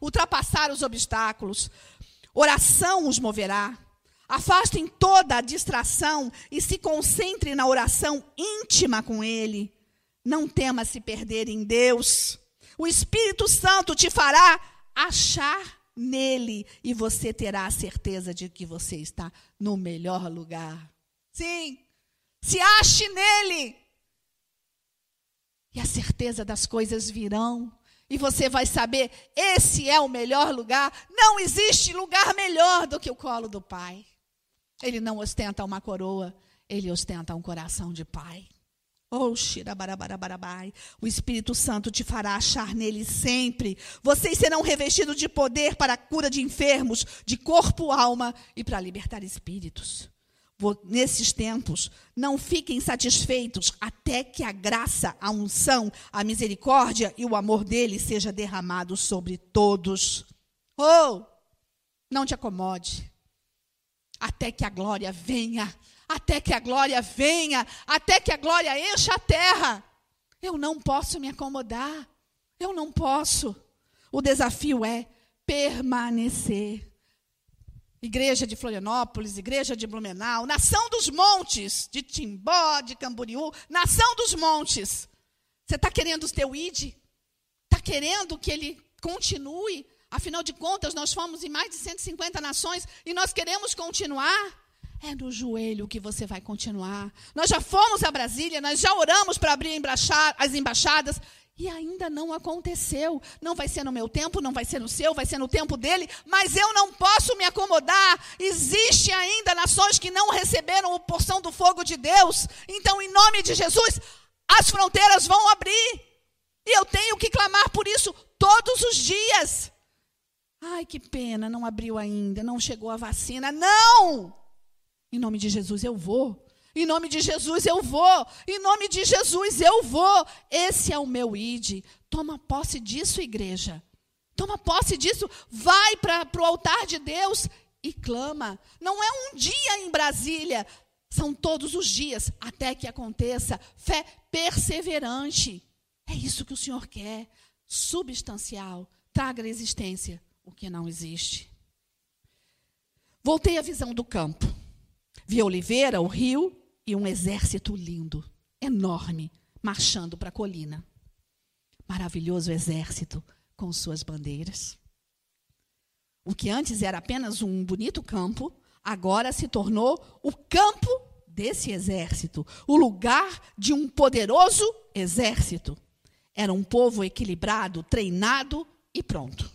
ultrapassar os obstáculos. Oração os moverá. Afastem toda a distração e se concentre na oração íntima com Ele. Não tema se perder em Deus. O Espírito Santo te fará achar nele e você terá a certeza de que você está no melhor lugar. Sim, se ache nele. E a certeza das coisas virão. E você vai saber: esse é o melhor lugar. Não existe lugar melhor do que o colo do Pai. Ele não ostenta uma coroa, ele ostenta um coração de pai. Oh, o Espírito Santo te fará achar nele sempre. Vocês serão revestidos de poder para a cura de enfermos, de corpo, alma e para libertar espíritos. Nesses tempos, não fiquem satisfeitos até que a graça, a unção, a misericórdia e o amor dele seja derramado sobre todos. Oh, não te acomode até que a glória venha até que a glória venha, até que a glória encha a terra. Eu não posso me acomodar. Eu não posso. O desafio é permanecer. Igreja de Florianópolis, Igreja de Blumenau, Nação dos Montes, de Timbó, de Camboriú, Nação dos Montes. Você está querendo o teu ID? Está querendo que ele continue? Afinal de contas, nós fomos em mais de 150 nações e nós queremos continuar. É no joelho que você vai continuar. Nós já fomos a Brasília, nós já oramos para abrir as embaixadas e ainda não aconteceu. Não vai ser no meu tempo, não vai ser no seu, vai ser no tempo dele, mas eu não posso me acomodar. Existe ainda nações que não receberam a porção do fogo de Deus. Então, em nome de Jesus, as fronteiras vão abrir. E eu tenho que clamar por isso todos os dias. Ai, que pena, não abriu ainda, não chegou a vacina. Não! Em nome de Jesus eu vou. Em nome de Jesus eu vou. Em nome de Jesus eu vou. Esse é o meu id. Toma posse disso, igreja. Toma posse disso. Vai para o altar de Deus e clama. Não é um dia em Brasília. São todos os dias até que aconteça. Fé perseverante. É isso que o Senhor quer. Substancial. Traga à existência o que não existe. Voltei à visão do campo. Vi a oliveira, o rio e um exército lindo, enorme, marchando para a colina. Maravilhoso exército com suas bandeiras. O que antes era apenas um bonito campo, agora se tornou o campo desse exército, o lugar de um poderoso exército. Era um povo equilibrado, treinado e pronto.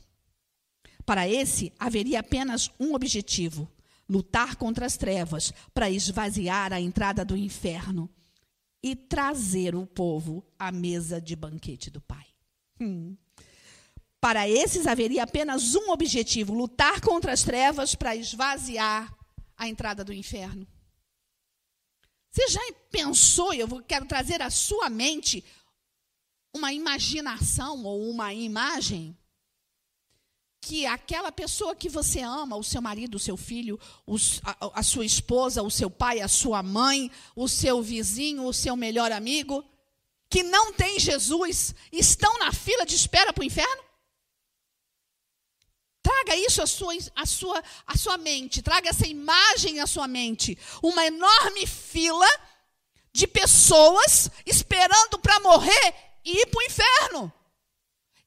Para esse haveria apenas um objetivo: lutar contra as trevas para esvaziar a entrada do inferno e trazer o povo à mesa de banquete do Pai. Hum. Para esses haveria apenas um objetivo: lutar contra as trevas para esvaziar a entrada do inferno. Você já pensou, eu quero trazer à sua mente uma imaginação ou uma imagem que aquela pessoa que você ama, o seu marido, o seu filho, os, a, a sua esposa, o seu pai, a sua mãe, o seu vizinho, o seu melhor amigo, que não tem Jesus, estão na fila de espera para o inferno? Traga isso à sua, à, sua, à sua mente, traga essa imagem à sua mente. Uma enorme fila de pessoas esperando para morrer e ir para o inferno.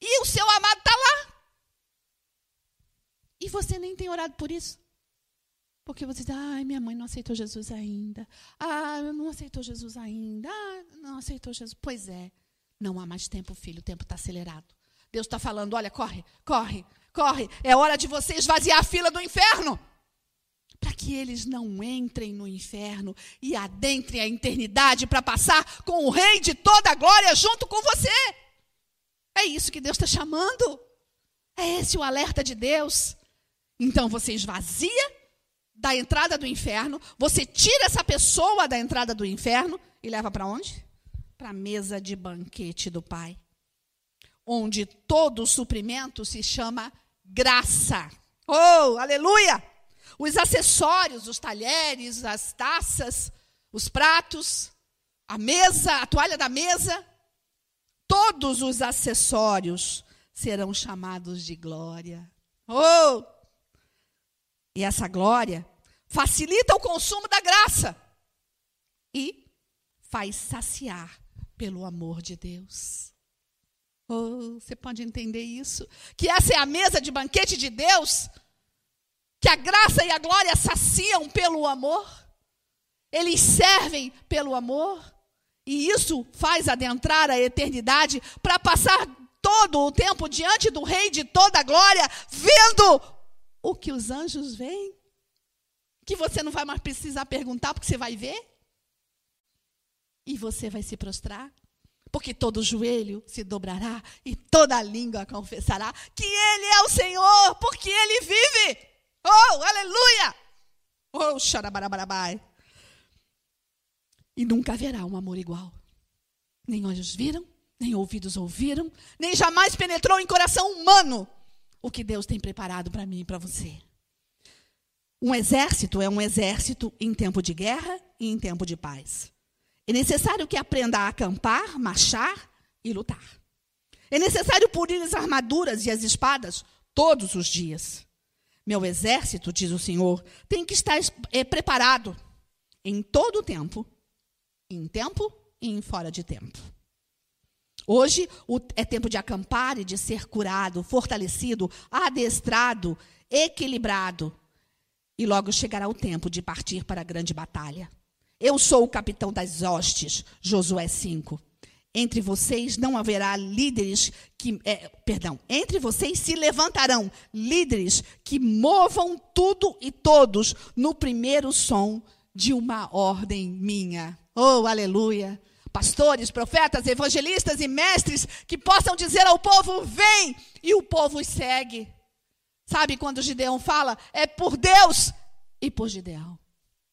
E o seu amado está lá. E você nem tem orado por isso. Porque você diz, ai, minha mãe não aceitou Jesus ainda. Ah, não aceitou Jesus ainda. Ah, não aceitou Jesus. Pois é, não há mais tempo, filho, o tempo está acelerado. Deus está falando, olha, corre, corre, corre. É hora de você esvaziar a fila do inferno. Para que eles não entrem no inferno e adentrem a eternidade para passar com o Rei de toda a glória junto com você. É isso que Deus está chamando. É esse o alerta de Deus. Então você esvazia da entrada do inferno, você tira essa pessoa da entrada do inferno e leva para onde? Para a mesa de banquete do Pai. Onde todo o suprimento se chama graça. Oh, aleluia! Os acessórios, os talheres, as taças, os pratos, a mesa, a toalha da mesa, todos os acessórios serão chamados de glória. Oh! E essa glória facilita o consumo da graça e faz saciar pelo amor de Deus. Oh, você pode entender isso? Que essa é a mesa de banquete de Deus? Que a graça e a glória saciam pelo amor? Eles servem pelo amor? E isso faz adentrar a eternidade para passar todo o tempo diante do Rei de toda a glória, vendo o que os anjos veem? Que você não vai mais precisar perguntar, porque você vai ver? E você vai se prostrar? Porque todo joelho se dobrará e toda língua confessará que Ele é o Senhor, porque Ele vive. Oh, aleluia! Oh, xarabarabai. E nunca haverá um amor igual. Nem olhos viram, nem ouvidos ouviram, nem jamais penetrou em coração humano o que Deus tem preparado para mim e para você. Um exército é um exército em tempo de guerra e em tempo de paz. É necessário que aprenda a acampar, marchar e lutar. É necessário polir as armaduras e as espadas todos os dias. Meu exército, diz o Senhor, tem que estar é, preparado em todo o tempo, em tempo e em fora de tempo. Hoje é tempo de acampar e de ser curado, fortalecido, adestrado, equilibrado. E logo chegará o tempo de partir para a grande batalha. Eu sou o capitão das hostes, Josué 5. Entre vocês não haverá líderes que. É, perdão, entre vocês se levantarão líderes que movam tudo e todos no primeiro som de uma ordem minha. Oh, aleluia! Pastores, profetas, evangelistas e mestres que possam dizer ao povo: vem! E o povo os segue. Sabe quando Gideão fala? É por Deus e por Gideão.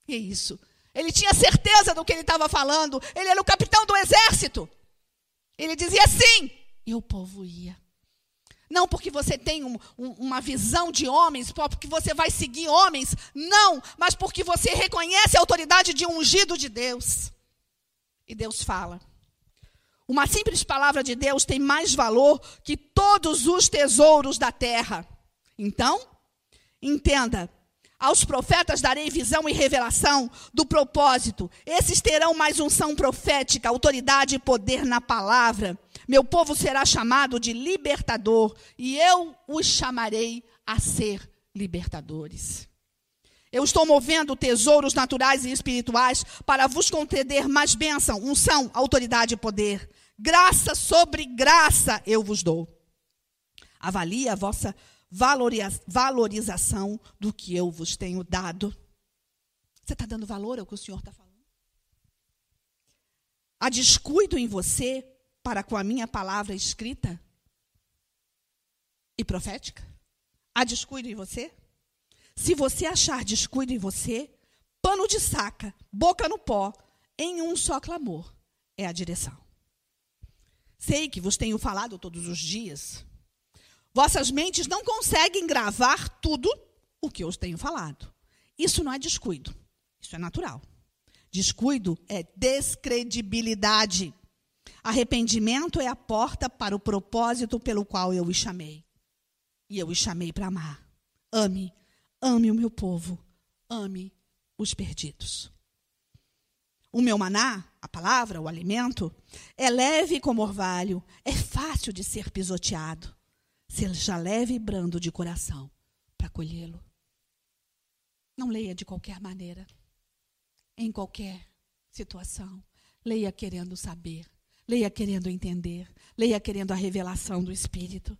É isso. Ele tinha certeza do que ele estava falando. Ele era o capitão do exército. Ele dizia sim. E o povo ia. Não porque você tem um, um, uma visão de homens, porque você vai seguir homens. Não, mas porque você reconhece a autoridade de um ungido de Deus. E Deus fala. Uma simples palavra de Deus tem mais valor que todos os tesouros da terra. Então, entenda aos profetas darei visão e revelação do propósito. Esses terão mais unção profética, autoridade e poder na palavra. Meu povo será chamado de libertador, e eu os chamarei a ser libertadores. Eu estou movendo tesouros naturais e espirituais para vos conceder mais bênção, unção, autoridade e poder. Graça sobre graça eu vos dou. Avalie a vossa valorização do que eu vos tenho dado. Você está dando valor ao que o Senhor está falando? Há descuido em você para com a minha palavra escrita e profética? Há descuido em você? Se você achar descuido em você, pano de saca, boca no pó, em um só clamor, é a direção. Sei que vos tenho falado todos os dias, Vossas mentes não conseguem gravar tudo o que eu tenho falado. Isso não é descuido. Isso é natural. Descuido é descredibilidade. Arrependimento é a porta para o propósito pelo qual eu os chamei. E eu os chamei para amar. Ame, ame o meu povo, ame os perdidos. O meu maná, a palavra, o alimento, é leve como orvalho, é fácil de ser pisoteado seja leve e brando de coração para colhê-lo. Não leia de qualquer maneira, em qualquer situação. Leia querendo saber, leia querendo entender, leia querendo a revelação do Espírito.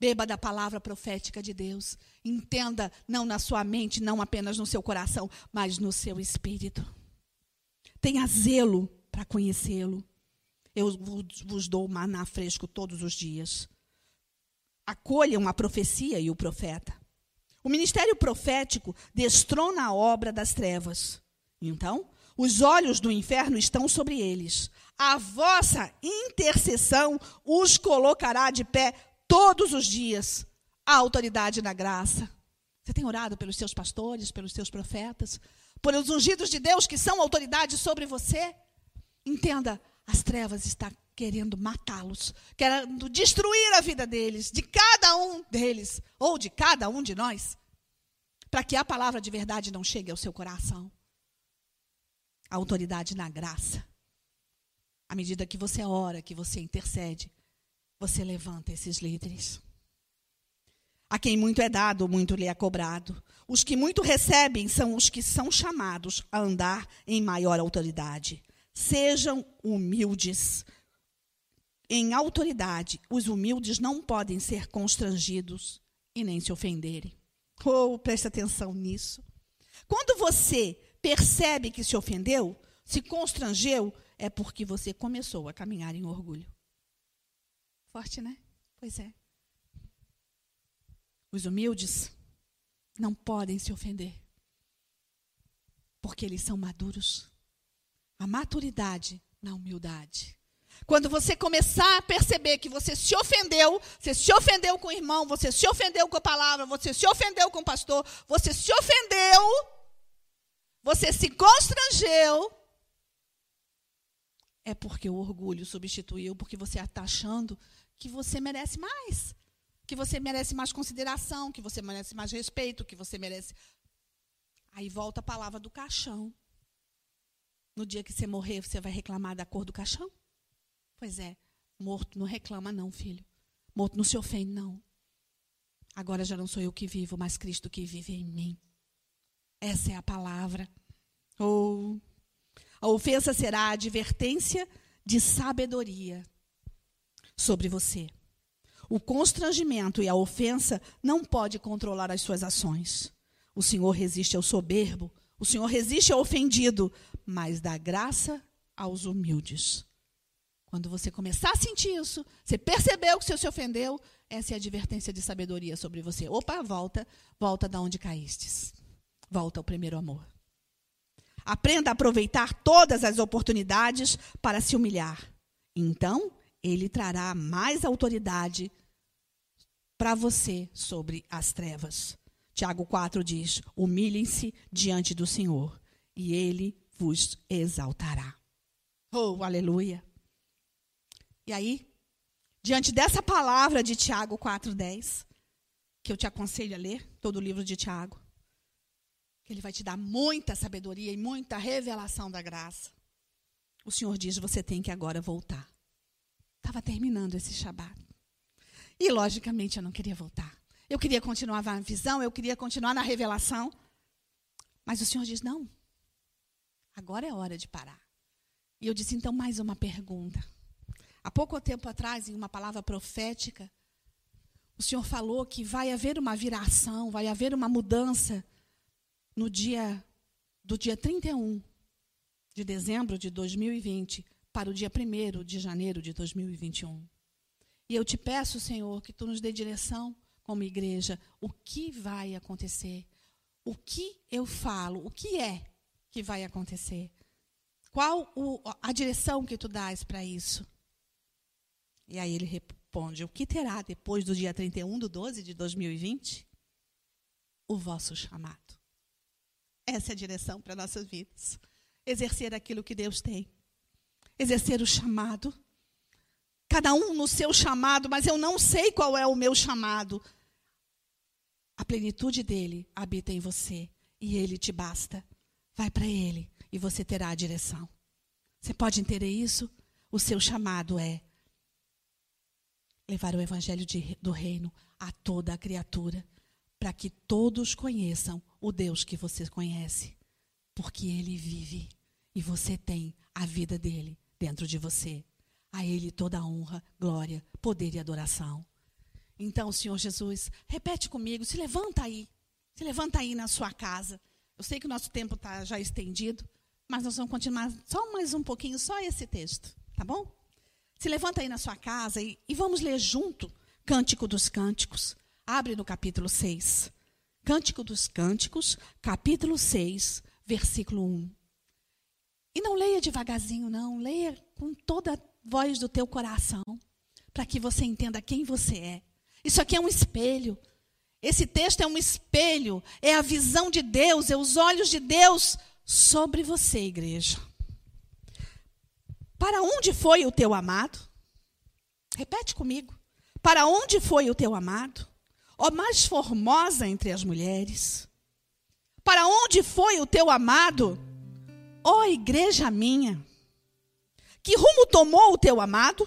Beba da palavra profética de Deus. Entenda, não na sua mente, não apenas no seu coração, mas no seu espírito. Tenha zelo para conhecê-lo. Eu vos dou maná fresco todos os dias acolham a profecia e o profeta. O ministério profético destrona a obra das trevas. Então, os olhos do inferno estão sobre eles. A vossa intercessão os colocará de pé todos os dias. A autoridade da graça. Você tem orado pelos seus pastores, pelos seus profetas, pelos ungidos de Deus que são autoridade sobre você? Entenda, as trevas estão querendo matá-los, querendo destruir a vida deles, de cada um deles, ou de cada um de nós. para que a palavra de verdade não chegue ao seu coração. A autoridade na graça. À medida que você ora, que você intercede, você levanta esses líderes. A quem muito é dado, muito lhe é cobrado. Os que muito recebem são os que são chamados a andar em maior autoridade. Sejam humildes. Em autoridade, os humildes não podem ser constrangidos e nem se ofenderem. Oh, preste atenção nisso. Quando você percebe que se ofendeu, se constrangeu, é porque você começou a caminhar em orgulho. Forte, né? Pois é. Os humildes não podem se ofender, porque eles são maduros. A maturidade na humildade. Quando você começar a perceber que você se ofendeu, você se ofendeu com o irmão, você se ofendeu com a palavra, você se ofendeu com o pastor, você se ofendeu, você se constrangeu, é porque o orgulho substituiu, porque você está achando que você merece mais que você merece mais consideração, que você merece mais respeito, que você merece. Aí volta a palavra do caixão. No dia que você morrer, você vai reclamar da cor do caixão? Pois é, morto não reclama, não, filho. Morto não se ofende, não. Agora já não sou eu que vivo, mas Cristo que vive em mim. Essa é a palavra. Ou oh, a ofensa será a advertência de sabedoria sobre você. O constrangimento e a ofensa não pode controlar as suas ações. O Senhor resiste ao soberbo, o Senhor resiste ao ofendido, mas dá graça aos humildes. Quando você começar a sentir isso, você percebeu que você se ofendeu, essa é a advertência de sabedoria sobre você. Opa, volta, volta da onde caístes. Volta ao primeiro amor. Aprenda a aproveitar todas as oportunidades para se humilhar. Então, ele trará mais autoridade para você sobre as trevas. Tiago 4 diz: Humilhem-se diante do Senhor, e ele vos exaltará. Oh, aleluia. E aí, diante dessa palavra de Tiago 4,10, que eu te aconselho a ler, todo o livro de Tiago, que ele vai te dar muita sabedoria e muita revelação da graça. O Senhor diz: você tem que agora voltar. Estava terminando esse Shabat. E, logicamente, eu não queria voltar. Eu queria continuar na visão, eu queria continuar na revelação. Mas o Senhor diz: não, agora é hora de parar. E eu disse: então, mais uma pergunta. Há pouco tempo atrás, em uma palavra profética, o Senhor falou que vai haver uma viração, vai haver uma mudança no dia do dia 31 de dezembro de 2020 para o dia 1 de janeiro de 2021. E eu te peço, Senhor, que tu nos dê direção como igreja. O que vai acontecer? O que eu falo? O que é que vai acontecer? Qual o, a direção que tu dás para isso? E aí ele responde: O que terá depois do dia 31 de 12 de 2020? O vosso chamado. Essa é a direção para nossas vidas. Exercer aquilo que Deus tem. Exercer o chamado cada um no seu chamado, mas eu não sei qual é o meu chamado. A plenitude dele habita em você e ele te basta. Vai para ele e você terá a direção. Você pode entender isso? O seu chamado é levar o evangelho de, do reino a toda a criatura, para que todos conheçam o Deus que você conhece, porque ele vive e você tem a vida dele dentro de você. A Ele toda a honra, glória, poder e adoração. Então, Senhor Jesus, repete comigo, se levanta aí. Se levanta aí na sua casa. Eu sei que o nosso tempo está já estendido, mas nós vamos continuar só mais um pouquinho, só esse texto, tá bom? Se levanta aí na sua casa e, e vamos ler junto Cântico dos Cânticos. Abre no capítulo 6. Cântico dos Cânticos, capítulo 6, versículo 1. E não leia devagarzinho, não. Leia com toda voz do teu coração, para que você entenda quem você é. Isso aqui é um espelho. Esse texto é um espelho, é a visão de Deus, é os olhos de Deus sobre você, igreja. Para onde foi o teu amado? Repete comigo. Para onde foi o teu amado? Ó mais formosa entre as mulheres. Para onde foi o teu amado? Ó oh, igreja minha, que rumo tomou o teu amado?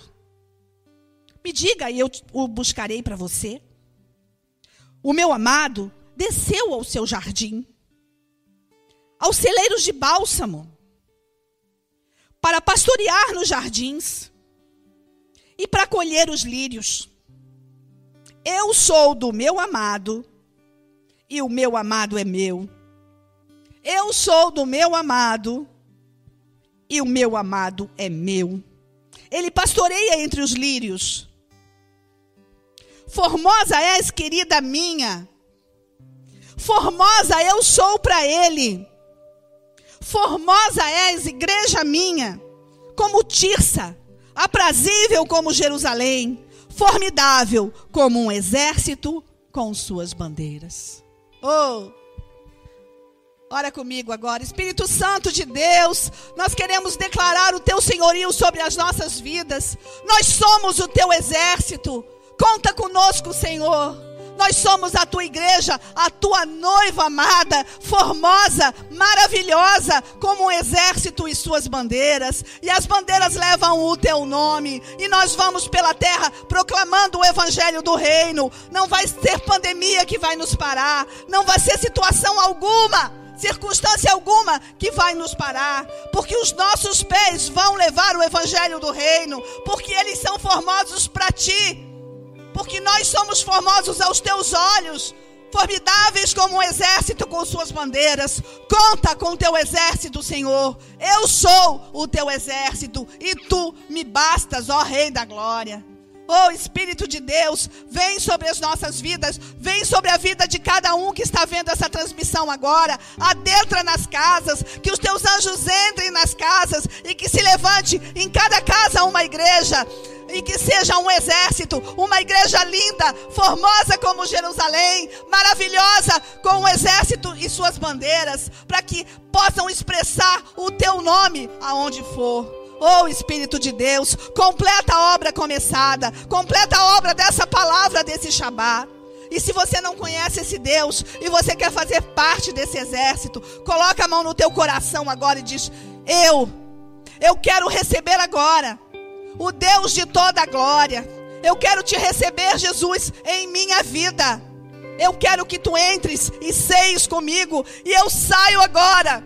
Me diga e eu o buscarei para você. O meu amado desceu ao seu jardim, aos celeiros de bálsamo, para pastorear nos jardins e para colher os lírios. Eu sou do meu amado e o meu amado é meu. Eu sou do meu amado e o meu amado é meu. Ele pastoreia entre os lírios. Formosa és, querida minha. Formosa eu sou para ele. Formosa és, igreja minha, como Tirsa, aprazível como Jerusalém, formidável como um exército com suas bandeiras. Oh! Ora comigo agora, Espírito Santo de Deus, nós queremos declarar o teu senhorio sobre as nossas vidas. Nós somos o teu exército. Conta conosco, Senhor. Nós somos a tua igreja, a tua noiva amada, formosa, maravilhosa, como um exército e suas bandeiras. E as bandeiras levam o teu nome. E nós vamos pela terra proclamando o evangelho do reino. Não vai ser pandemia que vai nos parar. Não vai ser situação alguma circunstância alguma que vai nos parar, porque os nossos pés vão levar o evangelho do reino, porque eles são formosos para ti, porque nós somos formosos aos teus olhos, formidáveis como um exército com suas bandeiras. Conta com o teu exército, Senhor. Eu sou o teu exército e tu me bastas, ó Rei da glória. Oh Espírito de Deus, vem sobre as nossas vidas, vem sobre a vida de cada um que está vendo essa transmissão agora. Adentra nas casas, que os teus anjos entrem nas casas e que se levante em cada casa uma igreja e que seja um exército, uma igreja linda, formosa como Jerusalém, maravilhosa com o exército e suas bandeiras, para que possam expressar o teu nome aonde for. Oh Espírito de Deus, completa a obra começada, completa a obra dessa palavra desse Shabat. E se você não conhece esse Deus e você quer fazer parte desse exército, coloca a mão no teu coração agora e diz: Eu, eu quero receber agora o Deus de toda a glória. Eu quero te receber, Jesus, em minha vida. Eu quero que tu entres e seios comigo e eu saio agora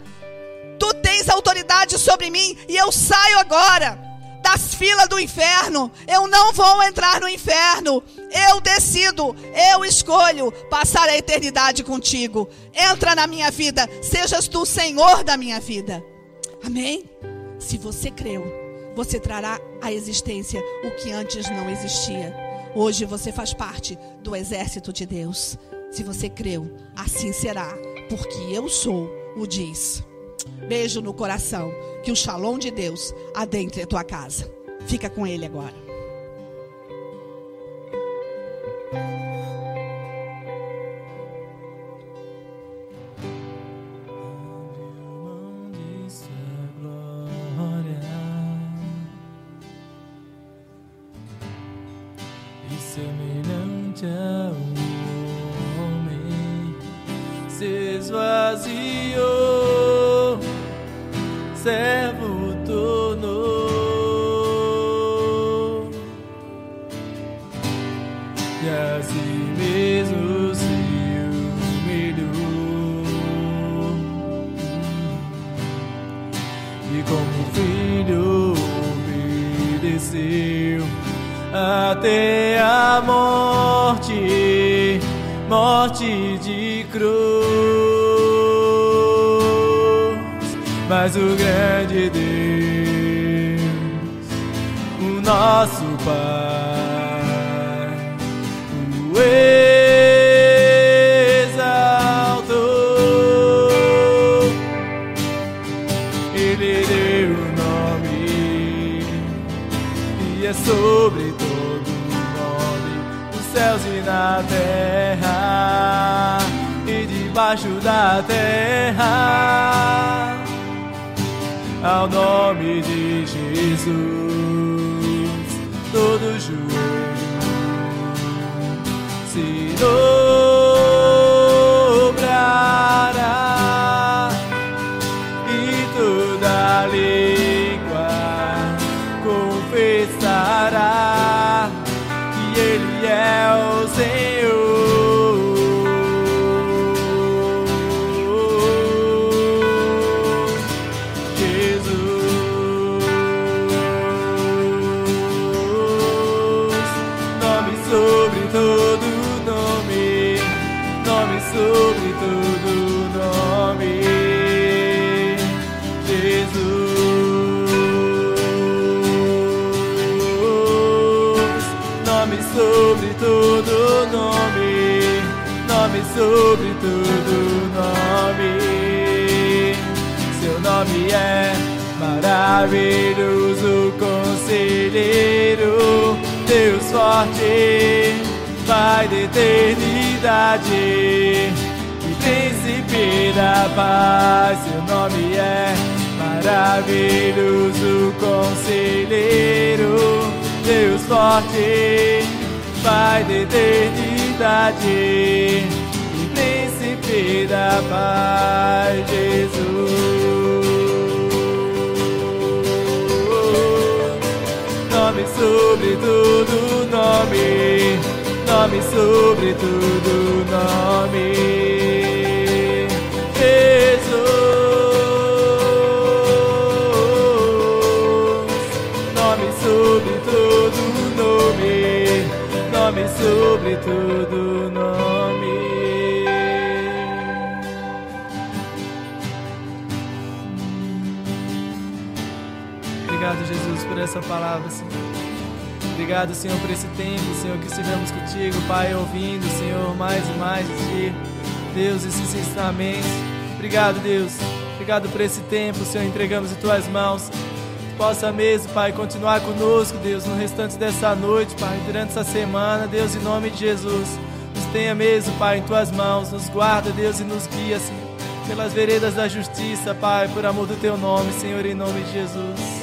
Tu tens autoridade sobre mim e eu saio agora das filas do inferno. Eu não vou entrar no inferno. Eu decido, eu escolho passar a eternidade contigo. Entra na minha vida, sejas tu o Senhor da minha vida. Amém? Se você creu, você trará à existência o que antes não existia. Hoje você faz parte do exército de Deus. Se você creu, assim será, porque eu sou o diz. Beijo no coração. Que o shalom de Deus adentre a tua casa. Fica com ele agora. Até a morte, morte de cruz? Mas o grande Deus, o nosso debaixo da terra ao nome de Jesus, todo joelho se. Todo nome, nome sobre todo nome. Seu nome é maravilhoso, conselheiro, Deus forte, Pai da eternidade e príncipe da paz. Seu nome é maravilhoso, conselheiro, Deus forte, Pai da eternidade e príncipe da paz, Jesus. Nome sobre todo nome, nome sobre todo nome. Sobre todo nome. Obrigado, Jesus, por essa palavra, Senhor. Obrigado, Senhor, por esse tempo, Senhor, que estivemos contigo, Pai, ouvindo, Senhor, mais e mais de. Deus, esses ensinamentos. Obrigado, Deus. Obrigado por esse tempo, Senhor, entregamos em Tuas mãos. Possa mesmo, Pai, continuar conosco, Deus, no restante dessa noite, Pai, durante essa semana, Deus, em nome de Jesus. Nos tenha mesmo, Pai, em Tuas mãos. Nos guarda, Deus, e nos guia, Senhor, pelas veredas da justiça, Pai, por amor do Teu nome, Senhor, em nome de Jesus.